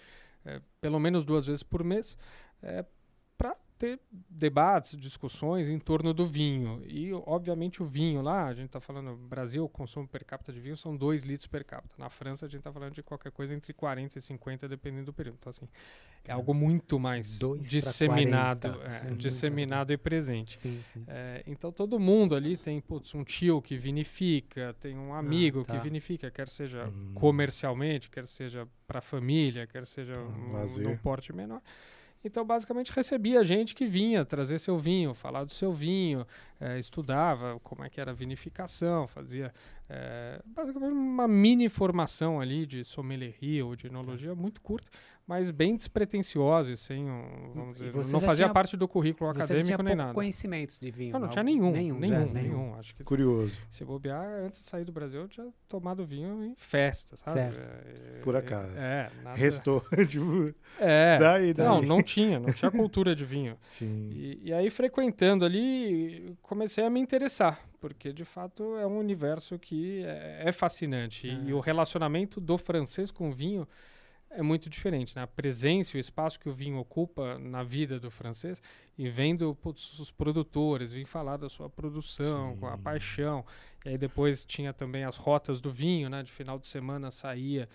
é, pelo menos duas vezes por mês, é, ter debates, discussões em torno do vinho. E, obviamente, o vinho lá, a gente está falando, Brasil, o consumo per capita de vinho são 2 litros per capita. Na França, a gente está falando de qualquer coisa entre 40 e 50, dependendo do período. Então, assim, é algo muito mais disseminado, é, é disseminado e presente. Sim, sim. É, então, todo mundo ali tem putz, um tio que vinifica, tem um amigo ah, tá. que vinifica, quer seja hum. comercialmente, quer seja para a família, quer seja um, um, num porte menor. Então, basicamente, recebia gente que vinha trazer seu vinho, falar do seu vinho, é, estudava como é que era a vinificação, fazia é, basicamente uma mini formação ali de sommelieria ou de enologia muito curta, mas bem despretensiosa e sem um, vamos dizer, não fazia tinha, parte do currículo acadêmico nem nada. conhecimentos de vinho? Não, não tinha nenhum, nenhum, nenhum, zero, nenhum, nenhum. Acho que Curioso. Se bobear, antes de sair do Brasil, eu tinha tomado vinho em festa, sabe? Certo. É, Por acaso. É, nada... Restou, tipo... É, daí, daí. não, não tinha, não tinha cultura de vinho. Sim. E, e aí, frequentando ali, comecei a me interessar, porque de fato é um universo que é, é fascinante. É. E o relacionamento do francês com o vinho é muito diferente, né? A presença e o espaço que o vinho ocupa na vida do francês e vendo putz, os produtores vir falar da sua produção, Sim. com a paixão. E aí depois tinha também as rotas do vinho, né? De final de semana saía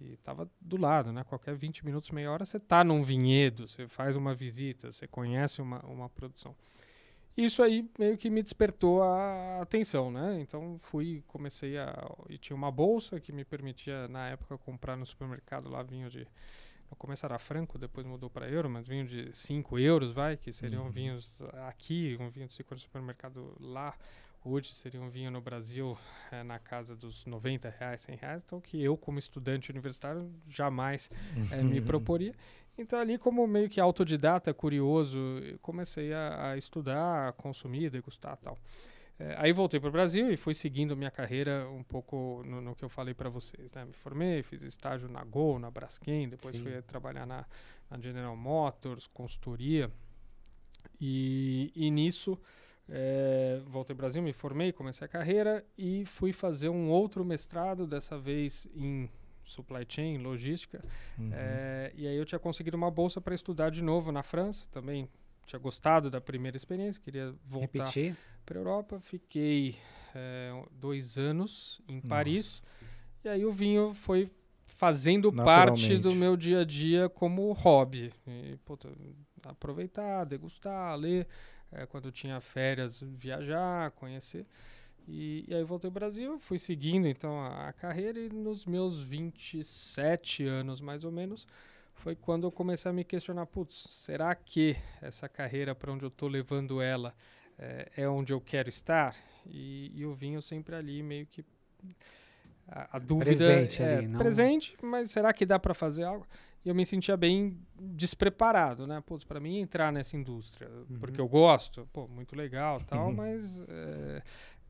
e estava do lado, né? Qualquer 20 minutos, meia hora, você está num vinhedo, você faz uma visita, você conhece uma, uma produção. Isso aí meio que me despertou a atenção, né? Então fui, comecei a. E tinha uma bolsa que me permitia, na época, comprar no supermercado lá vinho de. No começo era franco, depois mudou para euro, mas vinho de 5 euros, vai, que seriam uhum. vinhos aqui, um vinho de 5 euros no supermercado lá. Hoje seria um vinho no Brasil é, na casa dos 90 reais, 100 reais, então que eu, como estudante universitário, jamais é, me proporia. Então, ali, como meio que autodidata, curioso, comecei a, a estudar, a consumir, degustar tal. É, aí voltei para o Brasil e fui seguindo minha carreira um pouco no, no que eu falei para vocês. Né? Me formei, fiz estágio na Gol, na Braskem, depois Sim. fui trabalhar na, na, General Motors, consultoria. E, e nisso, é, voltei ao Brasil, me formei, comecei a carreira e fui fazer um outro mestrado, dessa vez em supply chain, logística. Uhum. É, e aí eu tinha conseguido uma bolsa para estudar de novo na França. Também tinha gostado da primeira experiência, queria voltar para a Europa. Fiquei é, dois anos em Nossa. Paris. E aí o vinho foi fazendo parte do meu dia a dia como hobby. E, puta, aproveitar, degustar, ler. É, quando tinha férias, viajar, conhecer. E, e, aí voltei ao Brasil, fui seguindo então a, a, carreira e nos meus 27 anos mais ou menos foi quando eu comecei a me questionar, putz, será que essa carreira para onde eu estou levando ela é, é, onde eu quero estar? E, e o vinho sempre ali meio que a, a dúvida presente é ali, não... presente, mas será que dá para fazer algo? E eu me sentia bem despreparado, né? Putz, para mim entrar nessa indústria, uhum. porque eu gosto, pô, muito legal, tal, uhum. mas é,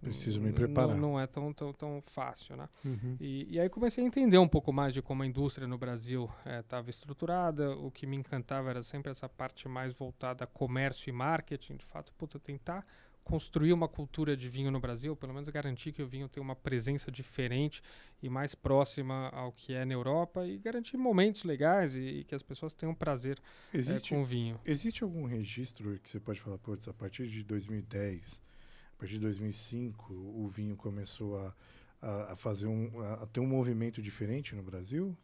Preciso me preparar. Não, não é tão, tão, tão fácil, né? Uhum. E, e, aí comecei a entender um pouco mais de como a indústria no Brasil estava eh, é, estruturada. O que me encantava era sempre essa parte mais voltada a comércio e marketing. De fato, puta, tentar construir uma cultura de vinho no Brasil, pelo menos garantir que o vinho tenha uma presença diferente e mais próxima ao que é na Europa e garantir momentos legais e, e que as pessoas tenham prazer eh, existe, é, com o vinho. Existe algum registro que você pode falar, putz, a partir de 2010 a partir de 2005, o vinho começou a, a, a fazer um, a, ter um movimento diferente no Brasil?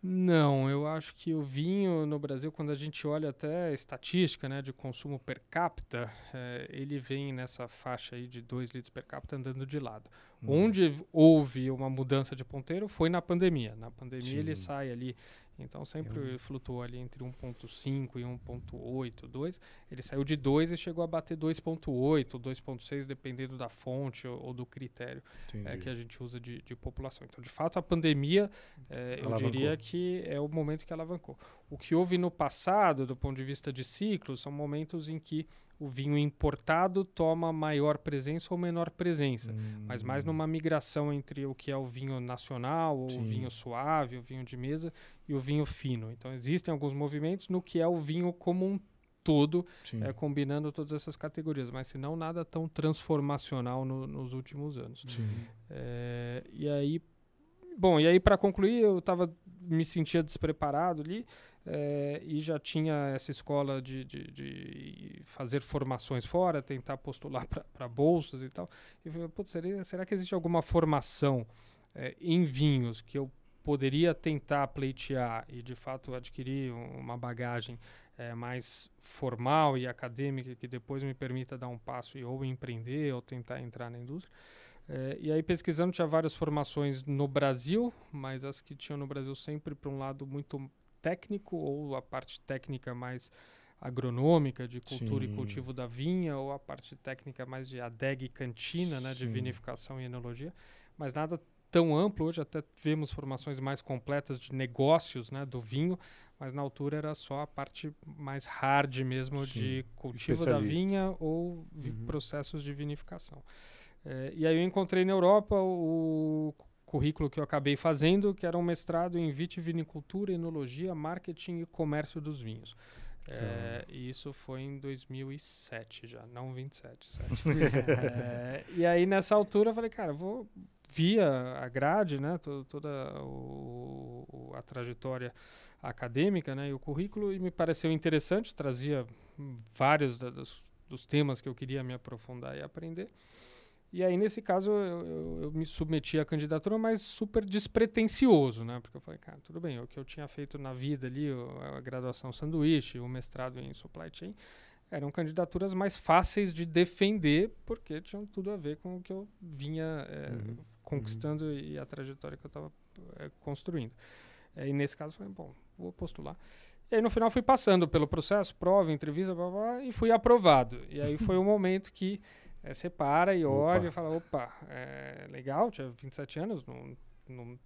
Não, eu acho que o vinho no Brasil, quando a gente olha até a estatística né, de consumo per capita, é, ele vem nessa faixa aí de 2 litros per capita andando de lado. Hum. Onde houve uma mudança de ponteiro foi na pandemia. Na pandemia Sim. ele sai ali Então sempre Eu... flutuou ali entre 1.5 e 1.8, 2. Ele saiu de 2 e chegou a bater 2.8, 2.6, dependendo da fonte ou, ou do critério é, que a gente usa de, de, população. Então, de fato, a pandemia, é, eu diria que é o momento que alavancou. O que houve no passado, do ponto de vista de ciclos, são momentos em que o vinho importado toma maior presença ou menor presença, hum. mas mais numa migração entre o que é o vinho nacional, ou Sim. o vinho suave, o vinho de mesa e o vinho fino. Então existem alguns movimentos no que é o vinho como um todo, é, combinando todas essas categorias, mas se não nada tão transformacional no, nos últimos anos. É, e aí, bom, e aí para concluir, eu tava me sentia despreparado ali é, e já tinha essa escola de, de, de, fazer formações fora, tentar postular para bolsas e tal. E eu falei, seria, será que existe alguma formação em vinhos que eu poderia tentar pleitear e de fato adquirir um, uma bagagem é, mais formal e acadêmica que depois me permita dar um passo e ou empreender ou tentar entrar na indústria? É, e aí pesquisando tinha várias formações no Brasil, mas as que tinham no Brasil sempre para um lado muito técnico ou a parte técnica mais agronômica de cultura Sim. e cultivo da vinha ou a parte técnica mais de adega e cantina, né, de vinificação e enologia, mas nada tão amplo. Hoje até vemos formações mais completas de negócios, né, do vinho, mas na altura era só a parte mais hard mesmo Sim. de cultivo da vinha ou uhum. processos de vinificação. É, e aí eu encontrei na Europa o currículo que eu acabei fazendo, que era um mestrado em vitivinicultura, enologia, marketing e comércio dos vinhos. É, e isso foi em 2007 já, não 27, 7. é, e aí nessa altura eu falei, cara, vou via a grade, né, toda o, a trajetória acadêmica, né, e o currículo e me pareceu interessante, trazia vários da, dos, dos temas que eu queria me aprofundar e aprender. E aí, nesse caso, eu, eu, eu, me submeti à candidatura, mas super despretensioso, né? Porque eu falei, cara, tudo bem, o que eu tinha feito na vida ali, a graduação sanduíche, o mestrado em supply chain, eram candidaturas mais fáceis de defender, porque tinham tudo a ver com o que eu vinha é, uhum. Conquistando uhum. e a trajetória que eu estava é, construindo. É, e nesse caso, falei, bom, vou postular. E aí, no final, fui passando pelo processo, prova, entrevista, blá, blá, e fui aprovado. E aí foi o momento que é, você para e olha opa. e fala, opa, é, legal, tinha 27 anos, não, não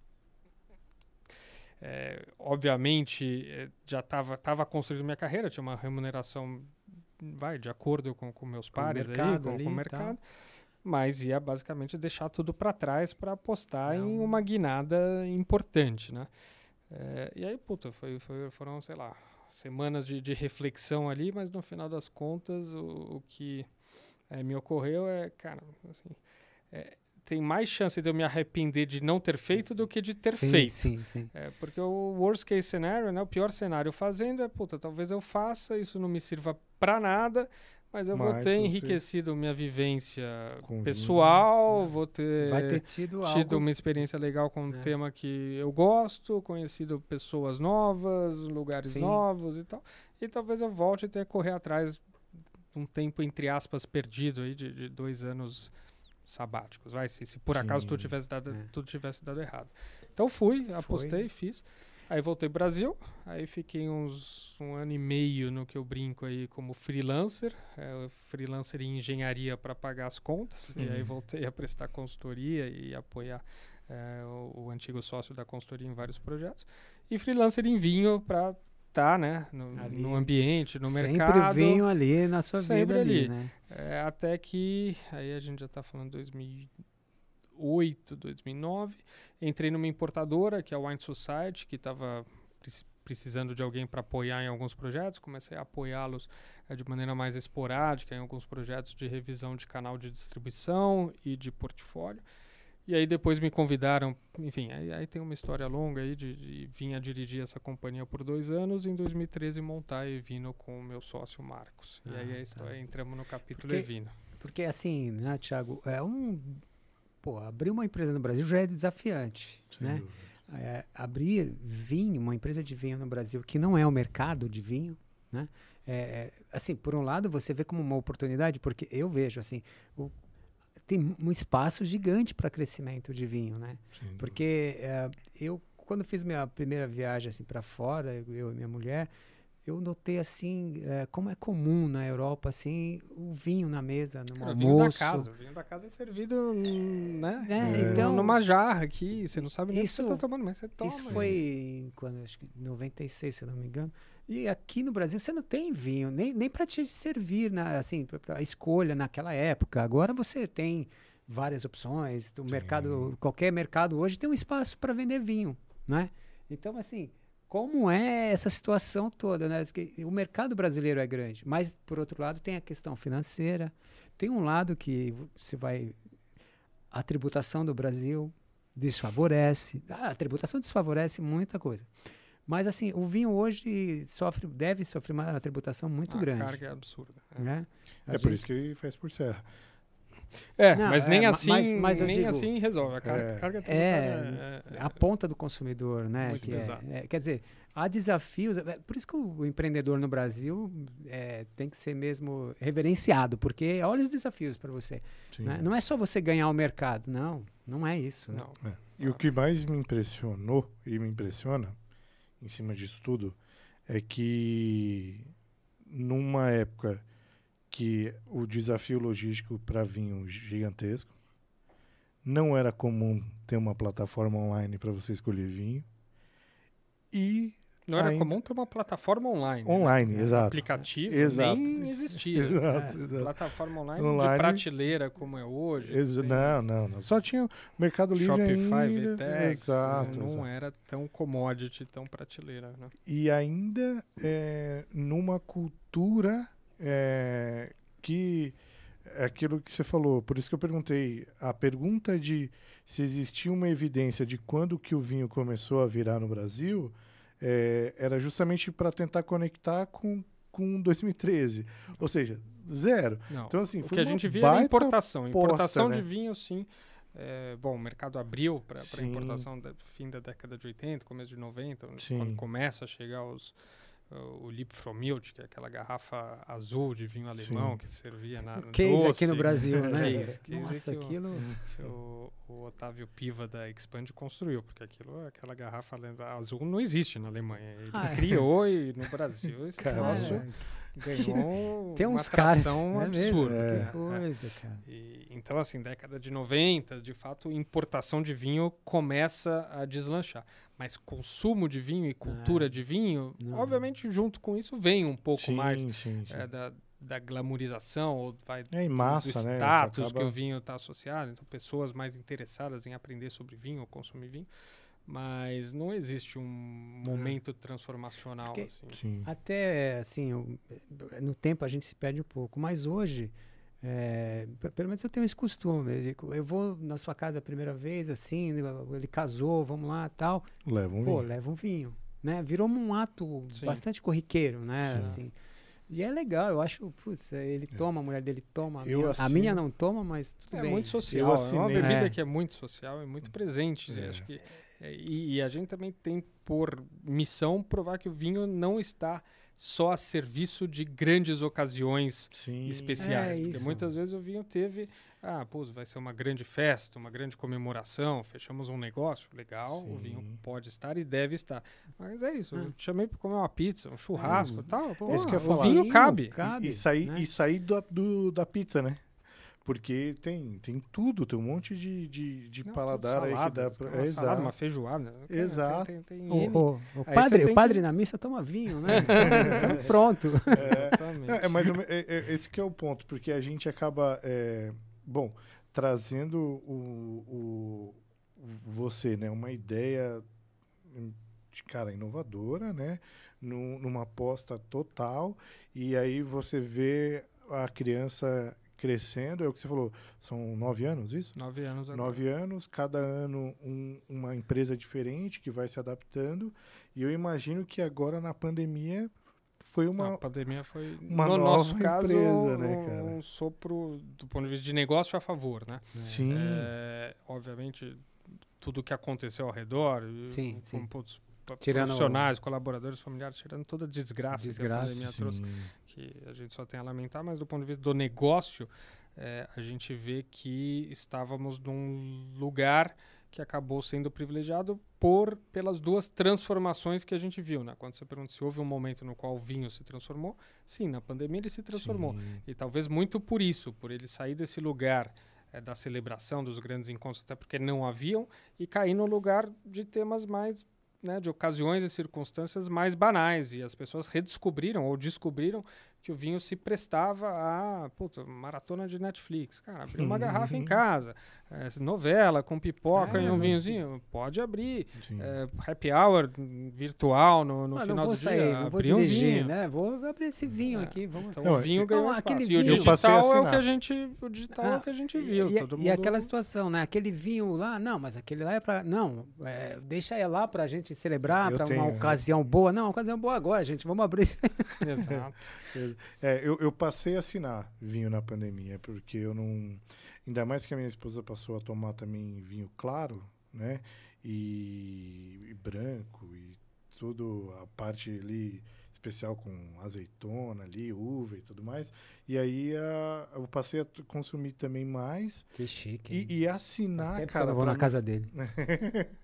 é, obviamente já estava tava construindo minha carreira, tinha uma remuneração vai de acordo com, com meus pares com aí, com, ali, com o mercado. Tá. Mas ia basicamente deixar tudo para trás para apostar não. em uma guinada importante, né? É, e aí, puta, foi, foi, foram, sei lá, semanas de, de reflexão ali, mas no final das contas, o, o que é, me ocorreu é, cara, assim, é, tem mais chance de eu me arrepender de não ter feito do que de ter sim, feito. Sim, sim. É, porque o worst case scenario, né, o pior cenário fazendo é, puta, talvez eu faça, isso não me sirva para nada, mas eu mas vou ter enriquecido minha vivência com pessoal, vinho. vou ter, Vai ter tido, tido uma experiência legal com um é. tema que eu gosto, conhecido pessoas novas, lugares sim. novos e tal. E talvez eu volte a ter que correr atrás um tempo, entre aspas, perdido aí de, de dois anos sabáticos. Vai, se, se por acaso tudo tivesse, dado, é. tudo tivesse dado errado. Então fui, apostei, Foi. fiz. Aí voltei pro Brasil, aí fiquei uns um ano e meio no que eu brinco aí como freelancer, é, freelancer em engenharia para pagar as contas, uhum. e aí voltei a prestar consultoria e apoiar é, o, o, antigo sócio da consultoria em vários projetos, e freelancer em vinho para tá, né, no, no, ambiente, no sempre mercado. Sempre vinho ali na sua vida ali, ali né? É, até que, aí a gente já está falando 2008, 2009, entrei numa importadora, que é a Wine Society, que estava precisando de alguém para apoiar em alguns projetos, comecei a apoiá-los é, de maneira mais esporádica em alguns projetos de revisão de canal de distribuição e de portfólio. E aí depois me convidaram, enfim, aí, aí tem uma história longa aí de, de vir a dirigir essa companhia por dois anos, em 2013 montar a Evino com o meu sócio Marcos. Ah, e aí ah, tá. entramos no capítulo porque, Evino. Porque assim, né, Thiago, é um, pô, abrir uma empresa no Brasil já é desafiante, Sim. né? É, abrir vinho, uma empresa de vinho no Brasil que não é o mercado de vinho, né? É, é assim, por um lado você vê como uma oportunidade, porque eu vejo assim, o tem um espaço gigante para crescimento de vinho, né? Sim, Porque é, eu quando fiz minha primeira viagem assim para fora, eu e minha mulher, eu notei assim é, como é comum na Europa assim o vinho na mesa no almoço. Vinho da casa, o vinho da casa é servido, né? É, então numa jarra aqui, você não sabe nem isso, o que você tá tomando, mas você toma. Isso foi em, quando acho que 96, se não me engano. E aqui no Brasil você não tem vinho, nem, nem para te servir, na, assim, para escolha naquela época. Agora você tem várias opções. O mercado, qualquer mercado hoje tem um espaço para vender vinho, né? Então, assim, como é essa situação toda, né? O mercado brasileiro é grande, mas por outro lado tem a questão financeira, tem um lado que você vai a tributação do Brasil desfavorece, ah, a tributação desfavorece muita coisa. Mas assim, o vinho hoje sofre, deve sofrer uma tributação muito a grande. A carga é absurda. É, né? é por isso que ele faz por serra. É, não, mas nem é, assim, mas, mas nem digo, assim resolve. A carga, é, carga é, é, a ponta do consumidor, né? Muito que é, quer dizer, há desafios. Por isso que o empreendedor no Brasil tem que ser mesmo reverenciado, porque olha os desafios para você. Né? Não é só você ganhar o mercado, não. Não é isso. Não. Né? E o que mais me impressionou e me impressiona em cima disso tudo é que numa época que o desafio logístico para vinho gigantesco. Não era comum ter uma plataforma online para você escolher vinho. E não era comum ter uma plataforma online. Né? Online, né? exato. aplicativo exato. nem existia. exato, né? exato. Plataforma online, online, de prateleira como é hoje. Ex não, não, não. Só tinha o Mercado Livre Shopify, ainda. Vtex, exato, não exato. era tão commodity, tão prateleira. Né? E ainda é, numa cultura é, que é aquilo que você falou, por isso que eu perguntei, a pergunta de se existia uma evidência de quando que o vinho começou a virar no Brasil, é, era justamente para tentar conectar com, com 2013. Ou seja, zero. Não, então, assim, o que a gente via era importação. Posta, importação né? de vinho, sim. É, bom, o mercado abriu para importação do fim da década de 80, começo de 90, sim. quando começa a chegar os o Liebfromilt, que é aquela garrafa azul de vinho alemão Sim. que servia na Case doce. aqui no Brasil, né? Case, case Nossa, que o- aquilo... que o, o Otávio Piva da Expand construiu, porque aquilo, aquela garrafa azul não existe na Alemanha. Ele Ah, é. criou e no Brasil esse Cara, troço ganhou tem uma uns caras, atração é mesmo? absurda. É. Que coisa, cara. E, então, assim, década de 90, de fato, importação de vinho começa a deslanchar. Mas consumo de vinho e cultura Ah, de vinho, não. obviamente, junto com isso vem um pouco sim, mais sim, sim. é, da, da glamorização ou vai É em do massa, né? status Acaba- que o vinho está associado. Então, pessoas mais interessadas em aprender sobre vinho ou consumir vinho. Mas não existe um momento transformacional Porque- assim. Sim. Até, assim, no tempo a gente se perde um pouco, mas hoje, é, pelo menos eu tenho esse costume. Eu vou na sua casa a primeira vez, assim, ele casou, vamos lá tal. Leva um Pô, vinho. leva um vinho, né? Virou um ato Sim. bastante corriqueiro, né? Sim. Assim. E é legal, eu acho, putz, é, ele toma, a mulher dele toma, a Eu minha, a assino- minha não toma, mas tudo É bem. muito Eu social, é uma bebida É. que é muito social, é muito presente. É. Acho que, é, e, e a gente também tem por missão provar que o vinho não está só a serviço de grandes ocasiões Sim. especiais. É porque isso. muitas vezes o vinho teve, ah, pô, vai ser uma grande festa, uma grande comemoração, fechamos um negócio, legal, o vinho Sim. pode estar e deve estar. Mas é isso, Ah. eu te chamei para comer uma pizza, um churrasco e tal. Pô, Isso que eu ia o falar. vinho Vinho, cabe. cabe, E, e sair, né? e sair do, do- da pizza, né? Porque tem, tem tudo, tem um monte de, de, de Não, paladar aí que salada, dá pra. uma É, salada, exato. uma feijoada. né? Exato. Tem, tem, tem O, o- padre, o padre que- na missa toma vinho, né? então, pronto. Exatamente. É, é ou me- é- é- esse que é o ponto, porque a gente acaba, é, bom, trazendo o, o- você, né, uma ideia de cara inovadora, né, num- numa aposta total, e aí você vê a criança crescendo, é o que você falou, são nove anos isso? Nove anos agora. Nove anos, cada ano um- uma empresa diferente que vai se adaptando, e eu imagino que agora na pandemia foi uma, A pandemia foi, uma no nova nosso caso, empresa, né, um, cara? um sopro do ponto de vista de negócio a favor, né? Sim. É, obviamente, tudo que aconteceu ao redor, e Sim, com sim. Tirando- profissionais, colaboradores, familiares, tirando toda a desgraça, Desgraça, que a pandemia trouxe, que a gente só tem a lamentar, mas do ponto de vista do negócio, é, a gente vê que estávamos num lugar que acabou sendo privilegiado por pelas duas transformações que a gente viu, né? Quando você pergunta se houve um momento no qual o vinho se transformou, sim, na pandemia ele se transformou. Sim. E talvez muito por isso, por ele sair desse lugar é, da celebração dos grandes encontros, até porque não haviam, e cair no lugar de temas mais né, de ocasiões e circunstâncias mais banais e as pessoas redescobriram ou descobriram que o vinho se prestava a puta, maratona de Netflix. Cara, abrir uma garrafa em uhum. casa, é, novela com pipoca é, e um vinhozinho, pode abrir. É, happy hour virtual no, no final não vou do sair, dia. Não vou dirigir, um né? Vou abrir esse vinho é, aqui. Vamos... Então, não, o vinho ganhou não, aquele vinho, E o digital é o que a gente, o digital é o que a gente viu. E, e, e aquela situação, né? Aquele vinho lá, não, mas aquele lá é para não, é, deixa ele lá para a gente celebrar, para uma ocasião boa. Não, uma ocasião boa agora, gente. Vamos abrir. Exato. É, eu, eu passei a assinar vinho na pandemia, porque eu não. Ainda mais que a minha esposa passou a tomar também vinho claro, né? E, e branco, e tudo, a parte ali especial com azeitona ali, uva e tudo mais. E aí a, eu passei a consumir também mais. Que chique. E, e assinar, cara. Eu vou na casa dele.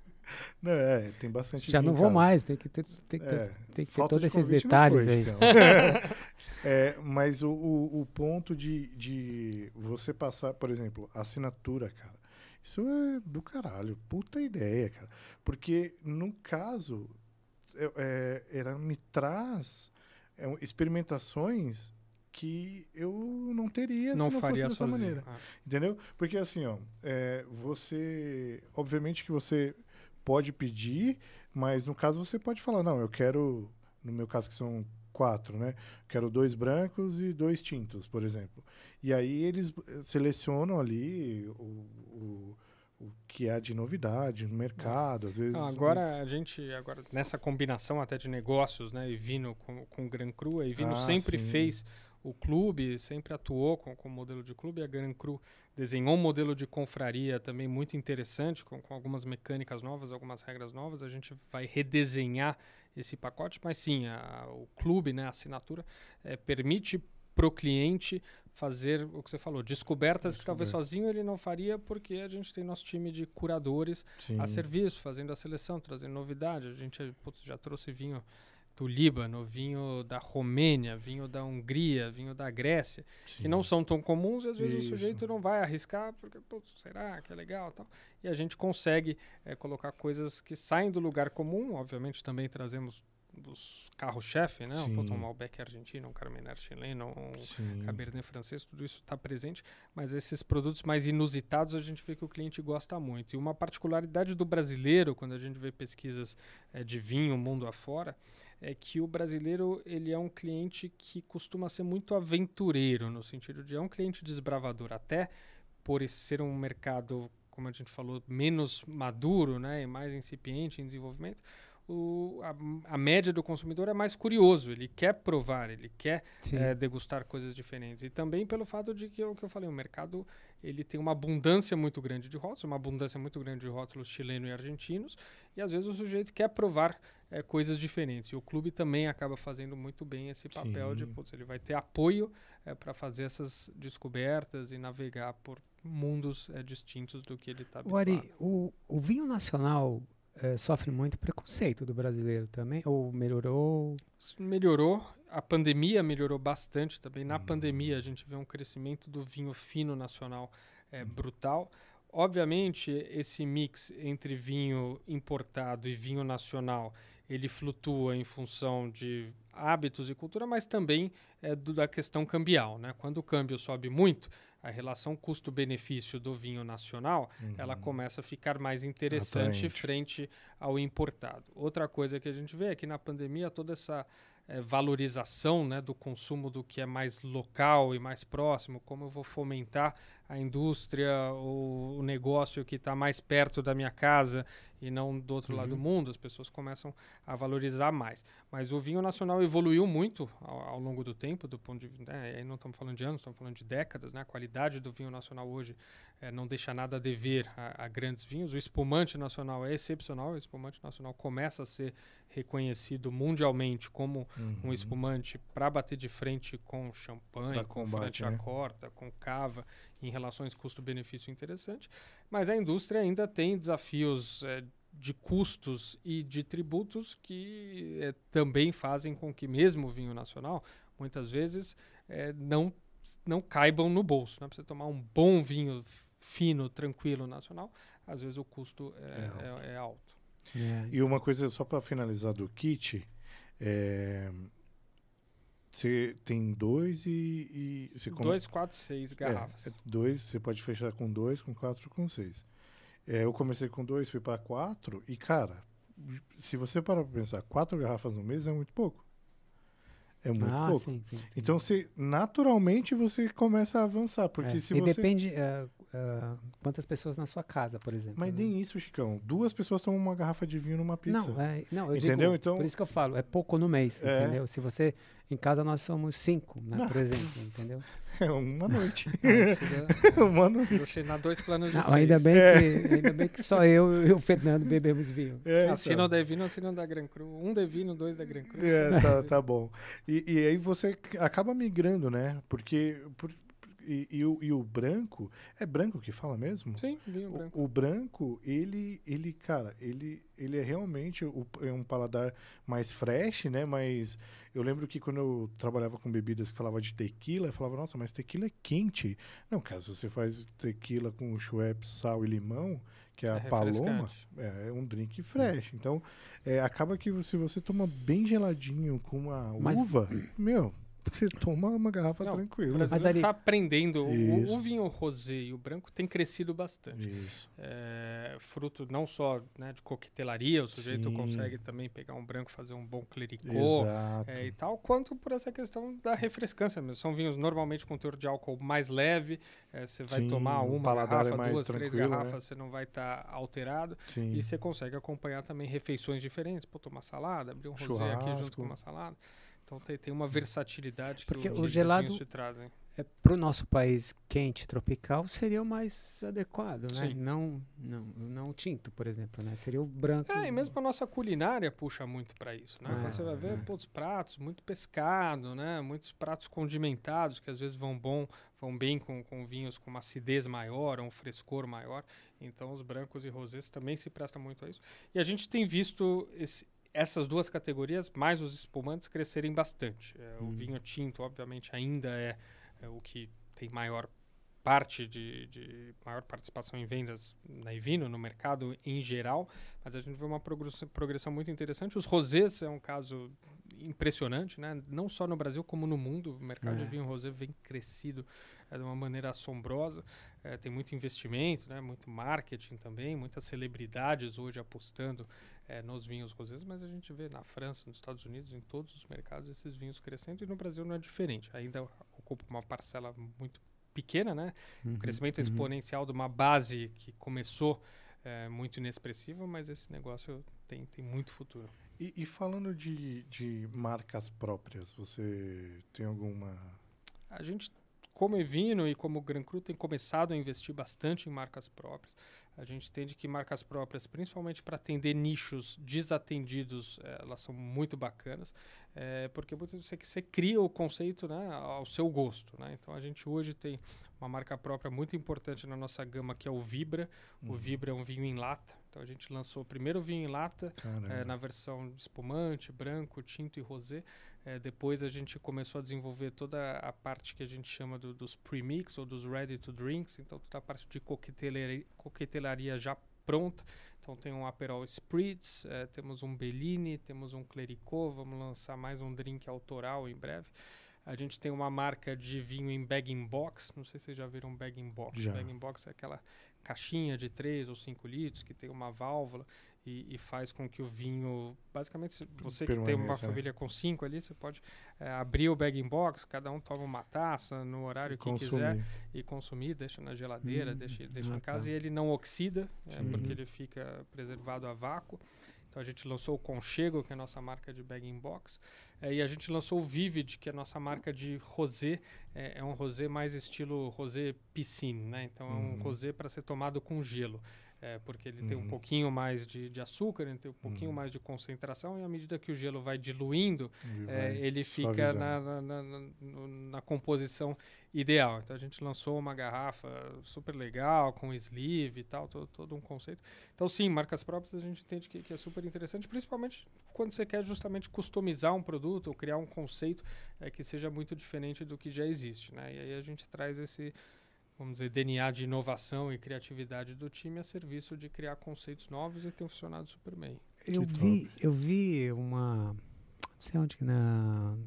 Não, é, tem bastante. Já não vou mais, tem que ter, tem que ter, é, tem que ter todos de esses detalhes foi, aí. Então. é, mas o, o, o, ponto de, de você passar, por exemplo, assinatura, cara, isso é do caralho, puta ideia, cara. Porque no caso, é, é, ela me traz é, experimentações que eu não teria não se não faria fosse dessa sozinho. maneira. Ah. Entendeu? Porque assim, ó, é, você. Obviamente que você pode pedir, mas no caso você pode falar, não, eu quero, no meu caso que são quatro, né? Quero dois brancos e dois tintos, por exemplo. E aí eles eh, selecionam ali o, o, o que há de novidade no mercado, às vezes. Não, agora a gente, agora nessa combinação até de negócios, né? E Vino com, com Gran Cru, e Vino ah, sempre sim. fez o clube, sempre atuou com, com o modelo de clube. A Gran Cru desenhou um modelo de confraria também muito interessante, com, com, algumas mecânicas novas, algumas regras novas. A gente vai redesenhar esse pacote, mas sim, a, o clube, né, a assinatura, é, permite para o cliente fazer o que você falou, descobertas que talvez sozinho ele não faria, porque a gente tem nosso time de curadores sim. a serviço, fazendo a seleção, trazendo novidade. A gente putz, já trouxe vinho do Líbano, vinho da Romênia, vinho da Hungria, vinho da Grécia, Sim. que não são tão comuns e às vezes Isso. o sujeito não vai arriscar porque, será que é legal tal. E a gente consegue é, colocar coisas que saem do lugar comum, obviamente também trazemos os carros-chefe, né? Sim. Um Malbec argentino, um Carmener chileno, um Sim. Cabernet francês, tudo isso está presente, mas esses produtos mais inusitados a gente vê que o cliente gosta muito. E uma particularidade do brasileiro, quando a gente vê pesquisas é, de vinho mundo afora, é que o brasileiro ele é um cliente que costuma ser muito aventureiro, no sentido de é um cliente desbravador, até por ser um mercado, como a gente falou, menos maduro né, e mais incipiente em desenvolvimento, o, a, a, média do consumidor é mais curioso, ele quer provar, ele quer é, degustar coisas diferentes. E também pelo fato de que, o que eu falei, o mercado ele tem uma abundância muito grande de rótulos, uma abundância muito grande de rótulos chileno e argentinos, e às vezes o sujeito quer provar é, coisas diferentes. E o clube também acaba fazendo muito bem esse papel Sim. de, putz, ele vai ter apoio é, para fazer essas descobertas e navegar por mundos é, distintos do que ele está habituado. O, Ari, o, o vinho nacional é, sofre muito preconceito do brasileiro também? Ou melhorou? Melhorou. A pandemia melhorou bastante também. Na hum. pandemia, a gente vê um crescimento do vinho fino nacional é, hum. brutal. Obviamente, esse mix entre vinho importado e vinho nacional, ele flutua em função de hábitos e cultura, mas também é, do, da questão cambial. Né? Quando o câmbio sobe muito, a relação custo-benefício do vinho nacional, uhum. ela começa a ficar mais interessante frente ao importado. Outra coisa que a gente vê é que na pandemia toda essa é, valorização né, do consumo do que é mais local e mais próximo, como eu vou fomentar a indústria ou o negócio que está mais perto da minha casa e não do outro uhum. lado do uhum. mundo, as pessoas começam a valorizar mais. Mas o vinho nacional evoluiu muito ao, ao longo do tempo, do ponto de vista, né, não estamos falando de anos, estamos falando de décadas, né? A qualidade do vinho nacional hoje é, não deixa nada a dever a, a, grandes vinhos. O espumante nacional é excepcional, o espumante nacional começa a ser reconhecido mundialmente como uhum. um espumante para bater de frente com champanhe, com frente né? corta, com cava, em relações custo-benefício interessante, mas a indústria ainda tem desafios é, de custos e de tributos que é, também fazem com que mesmo o vinho nacional, muitas vezes, é, não, não caibam no bolso. Né? Para você tomar um bom vinho fino, tranquilo, nacional, às vezes o custo é, é alto. É. E uma coisa, só para finalizar do kit, você tem dois e. e dois, come... quatro, seis garrafas. É, dois, você pode fechar com dois, com quatro, com seis. É, eu comecei com dois, fui para quatro, e cara, se você parar para pensar, quatro garrafas no mês é muito pouco. É muito ah, pouco. Sim, sim, sim. Então, você, naturalmente, você começa a avançar. Porque é, se e você... depende uh, uh, quantas pessoas na sua casa, por exemplo. Mas né? nem isso, Chicão. Duas pessoas tomam uma garrafa de vinho numa pizza. Não, é, não eu entendeu? Digo, então, por isso que eu falo, é pouco no mês, é. entendeu? Se você em casa nós somos cinco, né, por exemplo, entendeu? É uma noite. Não, uma noite. Precisa dois planos de não, ainda bem, é. que, ainda bem que só eu e o Fernando bebemos vinho. É, então. Assina o Devino, assina da Gran Cru. Um Devino, dois da Gran Cru. É, tá, tá bom. E, e aí você acaba migrando, né? Porque... Por, e, e, o, e o branco, é branco que fala mesmo? Sim, vinho branco. O, o branco, ele, ele, cara, ele, ele é realmente o, é um paladar mais fresh, né? Mas eu lembro que quando eu trabalhava com bebidas que falava de tequila, eu falava, nossa, mas tequila é quente. Não, cara, se você faz tequila com Schweppes, sal e limão, que é, é a paloma, é, é, um drink fresh. Sim. Então, é, acaba que se você toma bem geladinho com uma mas, uva, meu, você toma uma garrafa Não, tranquila. Mas ele está aprendendo. O, o, vinho rosé e o branco tem crescido bastante. Isso. É, fruto não só né, de coquetelaria, o sujeito Sim. consegue também pegar um branco, fazer um bom clericô é, e tal, quanto por essa questão da refrescância mesmo. São vinhos normalmente com teor de álcool mais leve. É, você vai Sim, tomar uma garrafa, é duas, três garrafas, né? você não vai estar tá alterado. Sim. E você consegue acompanhar também refeições diferentes. Pô, tomar salada, abrir um rosé aqui junto com uma salada. Então tem, tem uma versatilidade Porque que o, o gelado te trazem. É, para o nosso país quente, tropical, seria o mais adequado, né? Não, não, não o tinto, por exemplo, né? Seria o branco. É, e mesmo a nossa culinária puxa muito para isso, né? É, Quando você vai ver, é. pô, os pratos, muito pescado, né? Muitos pratos condimentados, que às vezes vão bom, vão bem com, com vinhos com uma acidez maior, um frescor maior. Então, os brancos e rosés também se prestam muito a isso. E a gente tem visto esse, essas duas categorias, mais os espumantes, crescerem bastante. É, uhum. O vinho tinto, obviamente, ainda é, é, o que tem maior parte de, de, maior participação em vendas na Ivino, no mercado em geral, mas a gente vê uma progressão, progressão muito interessante. Os rosés é um caso impressionante, né? não só no Brasil como no mundo. O mercado é. de vinho rosé vem crescido é, de uma maneira assombrosa. É, tem muito investimento, né? muito marketing também, muitas celebridades hoje apostando é, nos vinhos rosés, mas a gente vê na França, nos Estados Unidos, em todos os mercados esses vinhos crescendo e no Brasil não é diferente. Ainda ocupa uma parcela muito pequena, né? Uhum, um crescimento uhum. exponencial de uma base que começou é, muito inexpressiva, mas esse negócio tem, tem muito futuro. E, e falando de, de marcas próprias, você tem alguma a gente como Evino e como Gran Cru tem começado a investir bastante em marcas próprias. A gente entende que marcas próprias, principalmente para atender nichos desatendidos, é, elas são muito bacanas, é, porque muitas vezes você, você cria o conceito né, ao seu gosto. Né? Então a gente hoje tem uma marca própria muito importante na nossa gama que é o Vibra. Uhum. O Vibra é um vinho em lata. Então a gente lançou o primeiro vinho em lata é, na versão espumante, branco, tinto e rosé. É, depois a gente começou a desenvolver toda a parte que a gente chama do, dos premix ou dos ready to drinks, então toda a parte de coquetelaria, coquetelaria já pronta. Então tem um Aperol Spritz, é, temos um Bellini, temos um Clericot, vamos lançar mais um drink autoral em breve. A gente tem uma marca de vinho em bag box, não sei se vocês já viram bag box. Já. Bag box é aquela caixinha de 3 ou 5 litros que tem uma válvula e, e, faz com que o vinho. Basicamente, você que tem uma é. família com cinco ali, você pode é, abrir o bag in box, cada um toma uma taça no horário e que consumir. quiser e consumir, deixa na geladeira, hum, deixa, deixa ah, em casa tá. e ele não oxida, é, porque ele fica preservado a vácuo. Então a gente lançou o Conchego, que é a nossa marca de bag in box, é, e a gente lançou o Vivid, que é a nossa marca de rosé. É, é um rosé mais estilo rosé piscine, né? Então é um uhum. rosé para ser tomado com gelo. É, porque ele uhum. tem um uhum. pouquinho mais de, de, açúcar, ele tem um pouquinho uhum. mais de concentração, e à medida que o gelo vai diluindo, é, ele fica na na, na, na, na, composição ideal. Então a gente lançou uma garrafa super legal, com sleeve e tal, todo, todo um conceito. Então, sim, marcas próprias a gente entende que, que, é super interessante, principalmente quando você quer justamente customizar um produto ou criar um conceito é, que seja muito diferente do que já existe. Né? E aí a gente traz esse vamos dizer, DNA de inovação e criatividade do time a serviço de criar conceitos novos e tem funcionado super bem. Eu que vi, top. eu vi uma, não sei onde na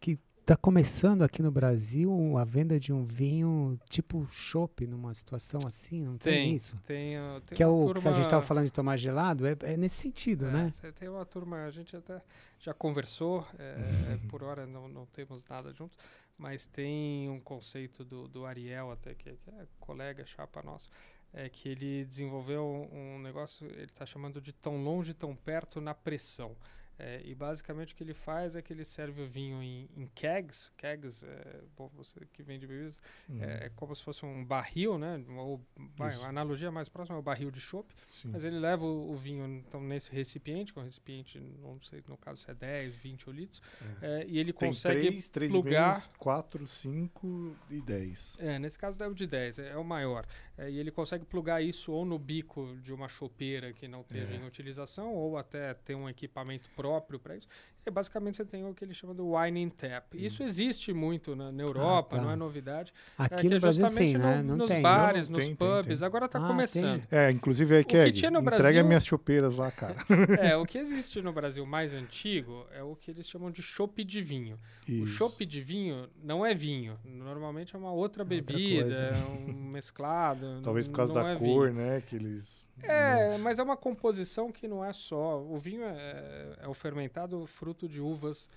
que está começando aqui no Brasil a venda de um vinho tipo chopp numa situação assim, não tem, tem isso? Tem, tem que é o turma... que a gente estava falando de tomar gelado, é, é nesse sentido, é, né? Tem uma turma, a gente até já conversou, é, uhum. por hora não, não temos nada juntos, mas tem um conceito do, do Ariel, até que, que é colega, chapa nosso, é que ele desenvolveu um, negócio, ele está chamando de tão longe, tão perto na pressão. É, e basicamente o que ele faz é que ele serve o vinho em, em kegs. Kegs, é, bom, você que vende bebidas, uhum. é, é, como se fosse um barril, né? Ou, vai, a analogia mais próxima é o barril de chopp. Mas ele leva o, o, vinho então, nesse recipiente, que é um recipiente, não sei no caso se é 10, 20 litros, é. É, e ele Tem consegue 3, 3 plugar... 4, 5 e 10. É, nesse caso é o de 10, é, é o maior. e ele consegue plugar isso ou no bico de uma chopeira que não esteja em utilização, ou até ter um equipamento próprio próprio para isso. E basicamente você tem o que eles chamam de wine in tap. Hum. Isso existe muito na, na Europa, ah, tá. não é novidade. Aqui é, no é Brasil sim, no, né? Não nos tem. bares, não, nos tem, pubs, tem, tem. agora está ah, começando. É, inclusive aí que entrega Brasil, minhas chopeiras lá, cara. é, o que existe no Brasil mais antigo é o que eles chamam de chopp de vinho. Isso. O chopp de vinho não é vinho, normalmente é uma outra é bebida, outra é um mesclado. Talvez por causa da é cor, vinho. né, que eles é, mas é uma composição que não é só. O vinho é, é o fermentado fruto de uvas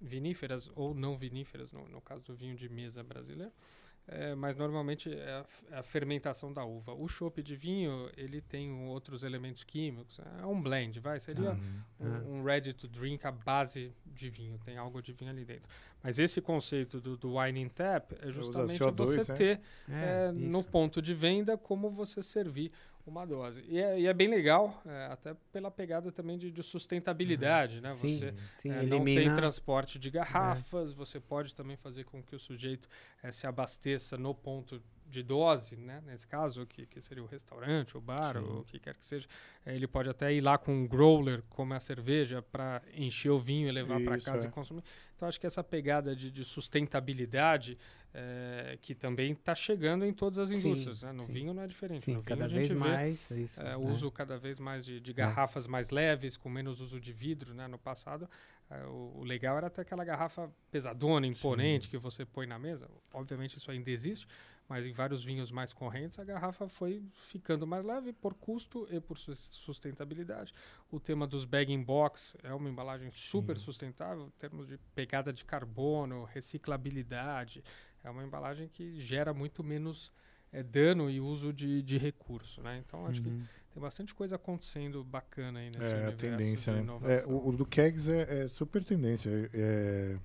viníferas ou não viníferas, no, no caso do vinho de mesa brasileiro. É, mas normalmente é a, é a, fermentação da uva. O chopp de vinho, ele tem outros elementos químicos. É um blend, vai. Seria uhum. um, um, ready to drink à base de vinho. Tem algo de vinho ali dentro. Mas esse conceito do, do wine in tap é justamente CO2, você né? ter é, é no ponto de venda como você servir uma dose. E é, e é bem legal, é, até pela pegada também de, de sustentabilidade, uhum. né? Sim, você sim, é, não tem transporte de garrafas, você pode também fazer com que o sujeito é, se abasteça no ponto de dose, né? Nesse caso, que, que seria o restaurante, o bar, o que quer que seja. É, ele pode até ir lá com um growler, como a cerveja, para encher o vinho e levar para casa é. e consumir. Então, acho que essa pegada de, de sustentabilidade, é, que também está chegando em todas as indústrias. Sim, né? No sim. vinho não é diferente. Sim, no cada vez mais. Vê, isso, é, uso cada vez mais de, de garrafas mais leves, com menos uso de vidro. Né? No passado, é, o, o, legal era ter aquela garrafa pesadona, imponente, que você põe na mesa. Obviamente, isso ainda existe mas em vários vinhos mais correntes a garrafa foi ficando mais leve por custo e por sustentabilidade. O tema dos bag box é uma embalagem super sustentável em termos de pegada de carbono, reciclabilidade. É uma embalagem que gera muito menos é, dano e uso de, de recurso, né? Então acho uhum. que tem bastante coisa acontecendo bacana aí nesse é, universo a tendência, de né? É, o, o, do Kegs é, é super tendência. é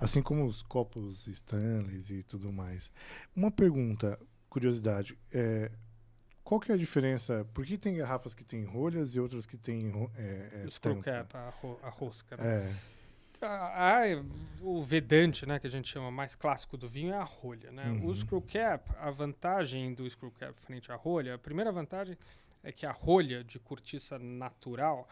Assim como os copos Stanley e tudo mais. Uma pergunta, curiosidade. É, qual que é a diferença? Por que tem garrafas que têm rolhas e outras que têm é, é, cap, a, ro a rosca. Né? É. Ah, o vedante, né, que a gente chama mais clássico do vinho, é a rolha. Né? Uhum. O screw cap, a vantagem do screw cap frente à rolha, a primeira vantagem é que a rolha de cortiça natural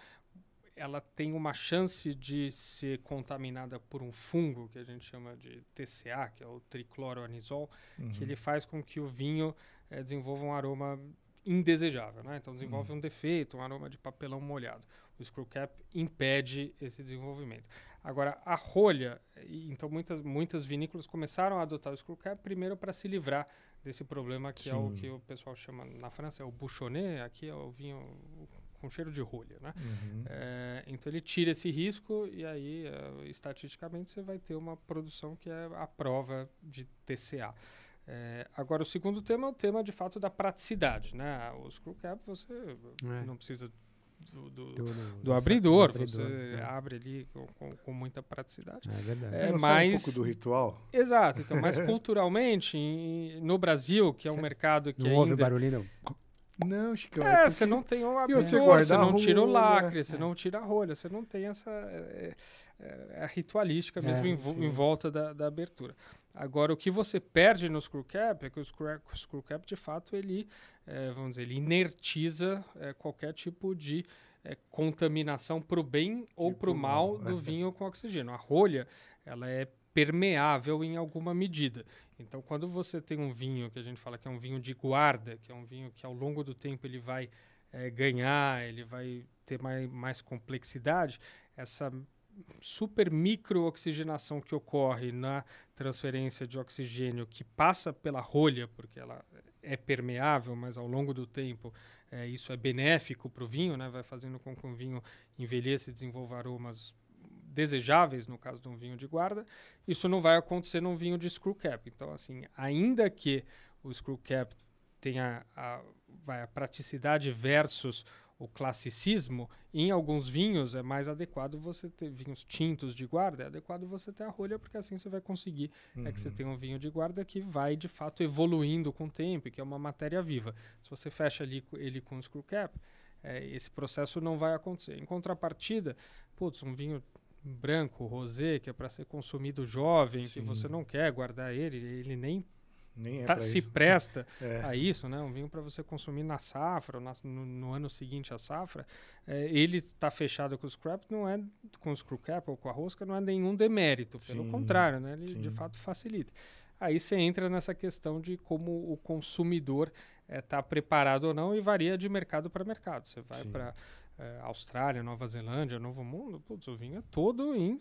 ela tem uma chance de ser contaminada por um fungo que a gente chama de TCA, que é o tricloroanisol, uhum. que ele faz com que o vinho é, desenvolva um aroma indesejável, né? Então desenvolve uhum. um defeito, um aroma de papelão molhado. O screw cap impede esse desenvolvimento. Agora a rolha, então muitas muitas vinícolas começaram a adotar o screw cap primeiro para se livrar desse problema que Sim. é o que o pessoal chama na França é o bouchonnet, aqui é o vinho com cheiro de rolha, né? Uhum. É, então ele tira esse risco e aí, uh, estatisticamente, você vai ter uma produção que é a prova de TCA. É, agora, o segundo tema é o tema, de fato, da praticidade, né? O screw cap, você é. não precisa do, do, do, do abridor, abridor, você é. abre ali com, com, com, muita praticidade. É verdade. É, mais, um pouco do ritual. Exato. Então, mas culturalmente, em, no Brasil, que é um mercado que não ainda... ouve barulhinho, Não, Chicão. É, porque- você não tem um abridor, você você, não tira o lacre, você é. não tira a rolha, você não tem essa é, é, é a ritualística mesmo É, em, sim. em volta da, da abertura. Agora, o que você perde no screw cap é que o screw, o screw cap, de fato, ele, é, vamos dizer, ele inertiza é, qualquer tipo de é, contaminação para o bem ou Tipo para o mal mal, do é. vinho com oxigênio. A rolha, ela é permeável em alguma medida. Então, quando você tem um vinho que a gente fala que é um vinho de guarda, que é um vinho que ao longo do tempo ele vai eh, ganhar, ele vai ter mais, mais complexidade, essa super microoxigenação que ocorre na transferência de oxigênio que passa pela rolha, porque ela é permeável, mas ao longo do tempo eh, isso é benéfico para o vinho, né? vai fazendo com que o vinho envelheça e desenvolva aromas desejáveis, no caso de um vinho de guarda, isso não vai acontecer num vinho de screw cap. Então, assim, ainda que o screw cap tenha a, vai, a praticidade versus o classicismo, em alguns vinhos é mais adequado você ter vinhos tintos de guarda, é adequado você ter a rolha, porque assim você vai conseguir é que você Uhum. tem um vinho de guarda que vai de fato evoluindo com o tempo, que é uma matéria viva. Se você fecha ali ele com screw cap, é, esse processo não vai acontecer. Em contrapartida, putz, um vinho branco, rosé, que é para ser consumido jovem, que Sim. você não quer guardar ele, ele nem Nem é tá- se isso. presta É. a isso, né? Um vinho para você consumir na safra, na- no, no ano seguinte à safra, é, ele está fechado com o scrap, não é com o screw cap ou com a rosca, não é nenhum demérito, pelo Sim, contrário, né? Ele de sim. fato facilita. Aí você entra nessa questão de como o consumidor está preparado ou não e varia de mercado para mercado. Você vai Sim. Para Austrália, Nova Zelândia, Novo Mundo, putz, o vinho é todo em,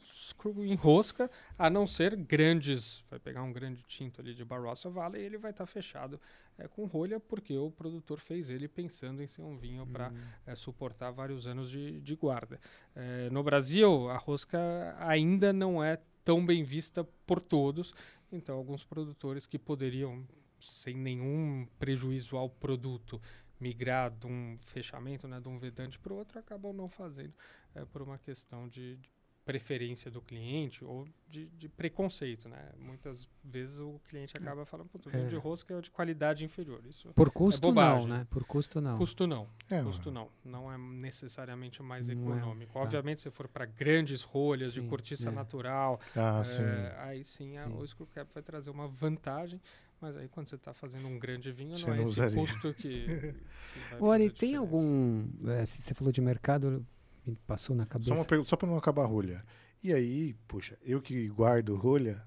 em rosca, a não ser grandes. Vai pegar um grande tinto ali de Barossa Valley e ele vai estar fechado é, com rolha, porque o produtor fez ele pensando em ser um vinho para Hum. suportar vários anos de, de guarda. É, no Brasil, a rosca ainda não é tão bem vista por todos, então alguns produtores que poderiam, sem nenhum prejuízo ao produto, migrar de um fechamento, né, de um vedante para o outro, acabam não fazendo é, por uma questão de, de preferência do cliente ou de, de preconceito, né? Muitas vezes o cliente acaba falando, "Putz, É. de rosca é de qualidade inferior. Isso Por custo não, bobagem. né? Por custo não. custo não, É, custo não, não é necessariamente mais Não é, econômico. tá. Obviamente, se for para grandes rolhas Sim, de cortiça é. natural, Ah, é, sim. aí sim, a- Sim. o screw cap vai trazer uma vantagem, mas aí quando você está fazendo um grande vinho, Você não é não esse usaria. custo que, que fazer tem algum. é, se você falou de mercado, me passou na cabeça. pergunta, só pra não acabar a rolha. E aí, puxa, eu que guardo rolha,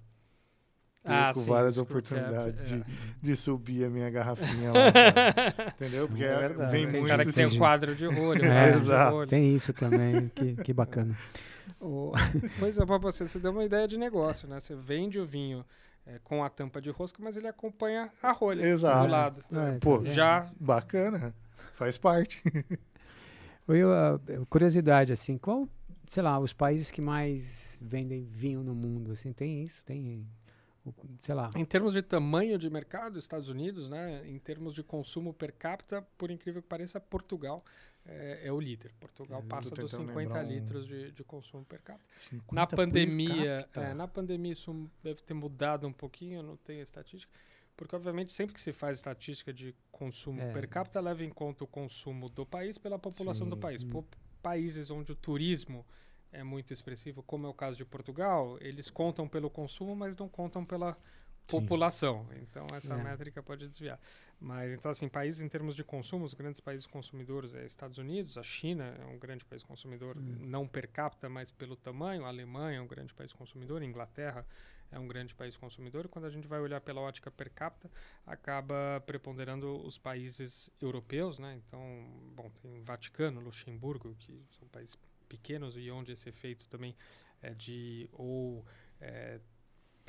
Ah, perco sim, várias cap, oportunidades é. de, de subir a minha garrafinha lá. cara. Entendeu? Porque É verdade. vem tem muito. cara que tem um quadro de rolha, um É, exato. Tem isso também, que, que bacana. O- Pois é, mas você, você deu uma ideia de negócio, né? Você vende o vinho é, com a tampa de rosca, mas ele acompanha a rolha Exato. do lado. É, Pô, tá? Já Bacana. Faz parte. Eu, ah, curiosidade, assim, qual, sei lá, os países que mais vendem vinho no mundo, assim, tem isso? Tem, sei lá, Em termos de tamanho de mercado, Estados Unidos, né? Em termos de consumo per capita, por incrível que pareça, Portugal é, é o líder. Portugal É, passa dos tentando 50 lembrar um- litros de, de consumo per capita. 50 Na pandemia, capita. é, na pandemia isso deve ter mudado um pouquinho, não tenho estatística, porque obviamente sempre que se faz estatística de consumo É. per capita leva em conta o consumo do país pela população do Sim. país. Hum. Po- países onde o turismo é muito expressivo, como é o caso de Portugal, eles contam pelo consumo, mas não contam pela população. Então essa É. métrica pode desviar. Mas então assim, países em termos de consumo, os grandes países consumidores é Estados Unidos, a China é um grande país consumidor, Hum. não per capita, mas pelo tamanho, a Alemanha é um grande país consumidor, a Inglaterra é um grande país consumidor. Quando a gente vai olhar pela ótica per capita, acaba preponderando os países europeus, né? Então, bom, tem Vaticano, Luxemburgo, que são países pequenos e onde esse efeito também é de ou é,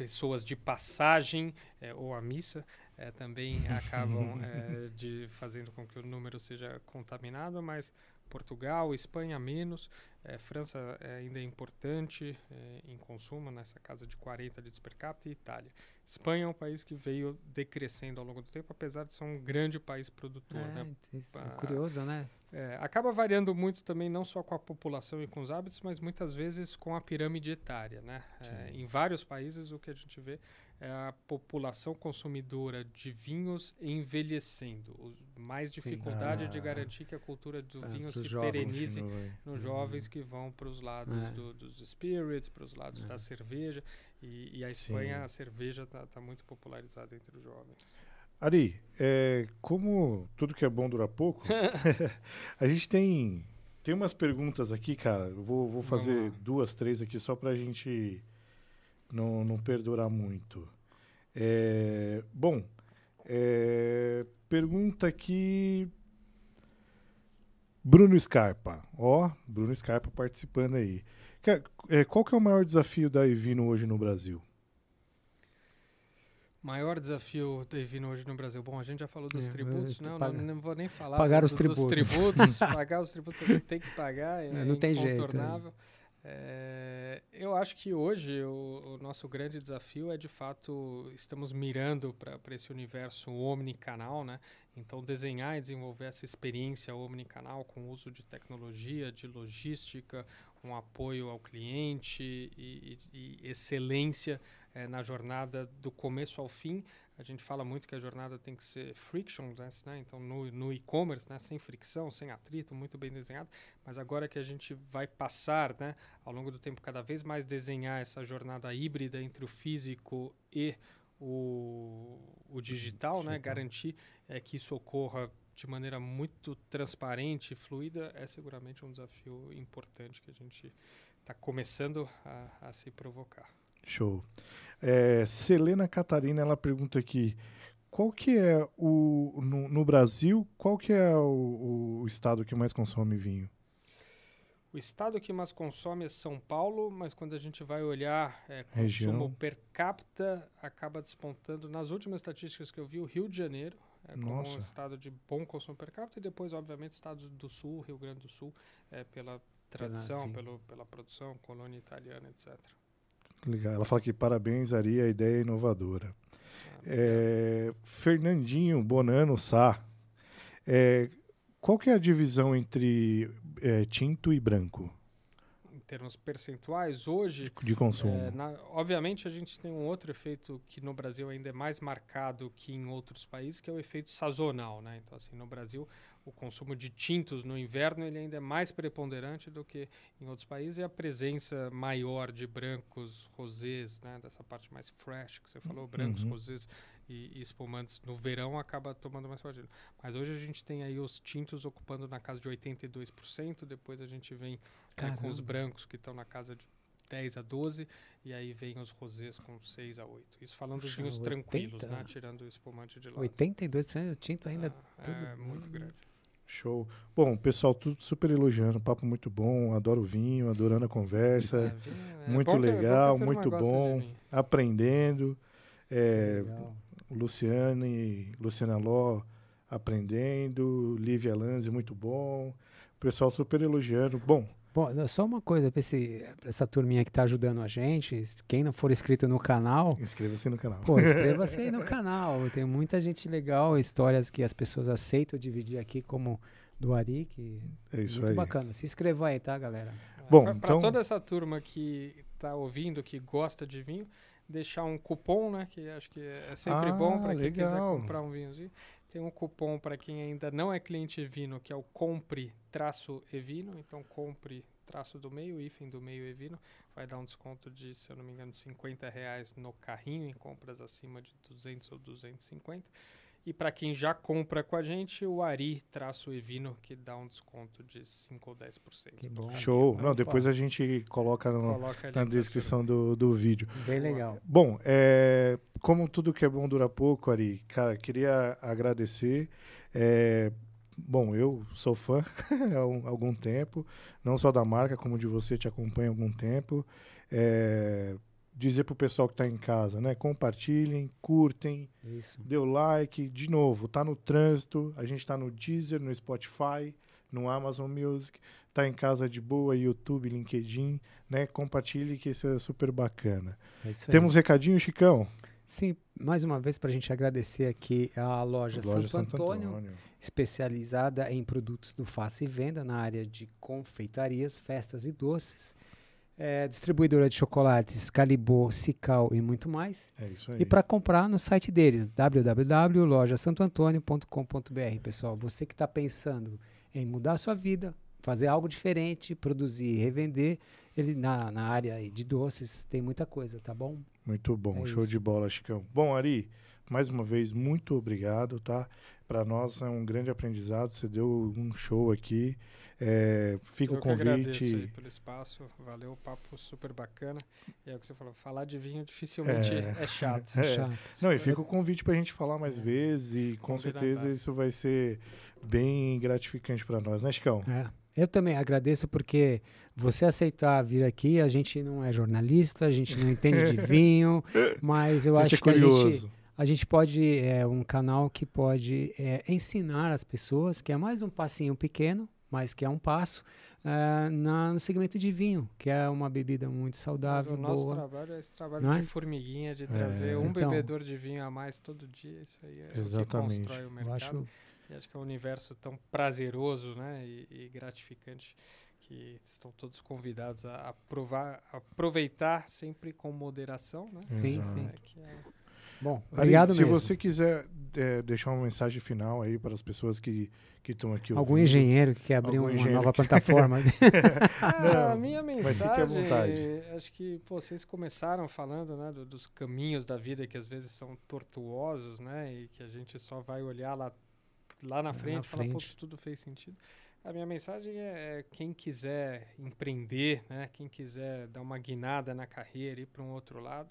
pessoas de passagem é, ou a missa é, também acabam é, de fazendo com que o número seja contaminado, mas Portugal, Espanha menos, é, França é, ainda é importante em consumo, nessa casa de 40 litros per capita, e Itália. Espanha é um país que veio decrescendo ao longo do tempo, apesar de ser um grande país produtor. é, né? isso é Ah, curioso, né? É, acaba variando muito também, não só com a população e com os hábitos, mas muitas vezes com a pirâmide etária. Né? É, em vários países, o que a gente vê a população consumidora de vinhos envelhecendo. O, mais dificuldade ah. de garantir que a cultura do ah, vinho se jovens, perenize nos uhum. jovens que vão para os lados é. do, dos spirits, para os lados é. da cerveja. E, e a Espanha, Sim. a cerveja está tá muito popularizada entre os jovens. Ari, é, como tudo que é bom dura pouco, a gente tem, tem umas perguntas aqui, cara. Eu vou, vou fazer duas, três aqui só para a gente não, não perdurar muito. É, bom, é, pergunta aqui. Bruno Scarpa. Ó, Bruno Scarpa participando aí. É, qual que é o maior desafio da Evino hoje no Brasil? Maior desafio da Evino hoje no Brasil. Bom, a gente já falou dos é, tributos, não, não, não, vou nem falar pagar do, os tributos. tributos pagar os tributos você tem que pagar, é, não tem jeito. É, eu acho que hoje o, o, nosso grande desafio é de fato estamos mirando para esse universo omnicanal, né? Então desenhar e desenvolver essa experiência omnicanal com uso de tecnologia, de logística, um apoio ao cliente e, e, e excelência é, na jornada do começo ao fim, a gente fala muito que a jornada tem que ser frictionless, né? Então, no, no e-commerce, né? sem fricção, sem atrito, muito bem desenhado. Mas agora que a gente vai passar, né? ao longo do tempo, cada vez mais desenhar essa jornada híbrida entre o físico e o, o digital, né? garantir é, que isso ocorra de maneira muito transparente e fluida, é seguramente um desafio importante que a gente está começando a, a se provocar. Show. É, Selena Catarina, ela pergunta aqui, qual que é o no, no Brasil, qual que é o, o, estado que mais consome vinho? O estado que mais consome é São Paulo, mas quando a gente vai olhar é, consumo Região. per capita, acaba despontando. Nas últimas estatísticas que eu vi, o Rio de Janeiro é como um estado de bom consumo per capita e depois, obviamente, estados do Sul, Rio Grande do Sul, é, pela tradição, pela, pela produção, colônia italiana, etc. Legal. Ela fala que parabéns, Ari, a ideia é inovadora. é, Fernandinho Bonano Sá. É, qual que é a divisão entre é, tinto e branco? Em termos percentuais, hoje... De, de consumo. É, na, obviamente, a gente tem um outro efeito que no Brasil ainda é mais marcado que em outros países, que é o efeito sazonal. Né? Então, assim, no Brasil, o consumo de tintos no inverno ele ainda é mais preponderante do que em outros países e a presença maior de brancos, rosés, né, dessa parte mais fresh que você falou, brancos, uhum. rosés e, e, espumantes no verão acaba tomando mais partido. Mas hoje a gente tem aí os tintos ocupando na casa de 82%, depois a gente vem né, com os brancos que estão na casa de 10 a 12 e aí vem os rosés com 6 a 8. Isso falando Puxa, de vinhos 80? tranquilos, né, tirando o espumante de lado. 82% o tinto ainda ah, é muito grande. Show. Bom, pessoal, tudo super elogiando, papo muito bom, adoro o vinho, adorando a conversa, é, vinho, é muito legal, muito bom, aprendendo. É, Luciane, Luciana Ló aprendendo, Lívia Lanzi, muito bom. O pessoal super elogiando. Bom, Bom, só uma coisa para essa turminha que está ajudando a gente, quem não for inscrito no canal... Inscreva-se no canal. Pô, inscreva-se aí no canal. Tem muita gente legal, histórias que as pessoas aceitam dividir aqui, como do Ari, que é isso muito aí. bacana. Se inscreva aí, tá, galera? Bom, para então... toda essa turma que está ouvindo, que gosta de vinho, deixar um cupom, né? Que acho que é sempre ah, bom para quem quiser comprar um vinhozinho. Tem um cupom para quem ainda não é cliente Evino, que é o Compre traço Evino. Então, compre traço do meio, hífen do meio Evino. Vai dar um desconto de, se eu não me engano, 50 reais no carrinho em compras acima de 200 ou 250. E para quem já compra com a gente, o Ari traço Evino, que dá um desconto de 5 ou 10%. Que bom. Show. Então, não, depois a gente coloca, no, coloca na descrição do, do vídeo. Bem legal. Bom, é, como tudo que é bom dura pouco, Ari, cara, queria agradecer. É, bom, eu sou fã há algum tempo, não só da marca, como de você, te acompanho há algum tempo. É, dizer pro pessoal que está em casa, né? Compartilhem, curtem, Isso. dê o like. De novo, tá no trânsito, a gente está no Deezer, no Spotify, no Amazon Music, tá em casa de boa, YouTube, LinkedIn, né? Compartilhe que isso é super bacana. É Temos recadinho, Chicão? Sim, mais uma vez para a gente agradecer aqui a loja, loja Santo, Santo Antônio, Antônio, especializada em produtos do face e venda na área de confeitarias, festas e doces. É, distribuidora de chocolates Calibô, Cical e muito mais. É isso aí. E para comprar no site deles, www.lojasantoantonio.com.br, pessoal. Você que está pensando em mudar a sua vida, fazer algo diferente, produzir, revender, ele na, na área de doces tem muita coisa, tá bom? Muito bom, É show isso. de bola, Chicão. Bom, Ari, mais uma vez, muito obrigado, tá? Para nós é um grande aprendizado, você deu um show aqui. É, fica Eu o que agradeço aí convite. pelo espaço, valeu, papo super bacana. E é o que você falou, falar de vinho dificilmente É. é, chato. É. Chato. Não, e fica o convite para a gente falar mais vezes e com certeza isso vai ser bem gratificante para nós, né, Chicão? É. Eu também agradeço porque você aceitar vir aqui, a gente não é jornalista, a gente não entende de vinho, mas eu acho é que a gente. A gente pode, é um canal que pode é, ensinar as pessoas, que é mais um passinho pequeno, mas que é um passo, é, na, no segmento de vinho, que é uma bebida muito Mas saudável, o nosso boa. trabalho é esse trabalho Não é? de formiguinha, de trazer um Então. bebedor de vinho a mais todo dia. Isso aí é Exatamente. o que constrói o Eu mercado. acho E acho que é um universo tão prazeroso né, e, e gratificante que estão todos convidados a, a provar, a aproveitar sempre com moderação. Né? Sim, Exato. sim. Bom, obrigado se mesmo. você quiser é, deixar uma mensagem final aí para as pessoas que que estão aqui Algum ouvindo. engenheiro que quer abrir Algum uma nova que- plataforma. Ah, Não, a minha mensagem, acho que pô, vocês começaram falando né, do- dos caminhos da vida que às vezes são tortuosos, né, e que a gente só vai olhar lá, lá na frente e falar, pô, isso tudo fez sentido. A minha mensagem é, é quem quiser empreender, né, quem quiser dar uma guinada na carreira, ir para um outro lado,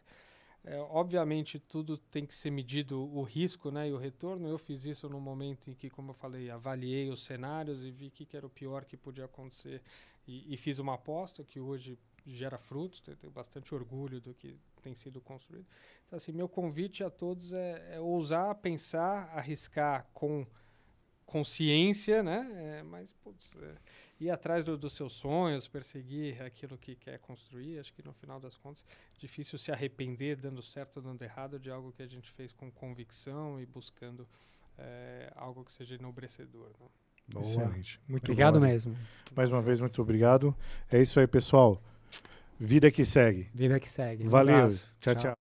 é, obviamente tudo tem que ser medido o risco né, e o retorno. Eu fiz isso no momento em que, como eu falei, avaliei os cenários e vi que, que era o pior que podia acontecer e, e fiz uma aposta que hoje gera frutos. Tenho bastante orgulho do que tem sido construído. Então, assim, meu convite a todos é, é ousar, pensar, arriscar com consciência, né? É, mas, putz, é, ir atrás do- dos seus sonhos, perseguir aquilo que quer construir. Acho que no final das contas, difícil se arrepender dando certo ou dando errado de algo que a gente fez com convicção e buscando é, algo que seja enobrecedor. Né? Boa. Excelente. Muito Obrigado bom, mesmo. Mais uma vez, muito obrigado. É isso aí, pessoal. Vida que segue. Vida que segue. Um Valeu. abraço. tchau. tchau.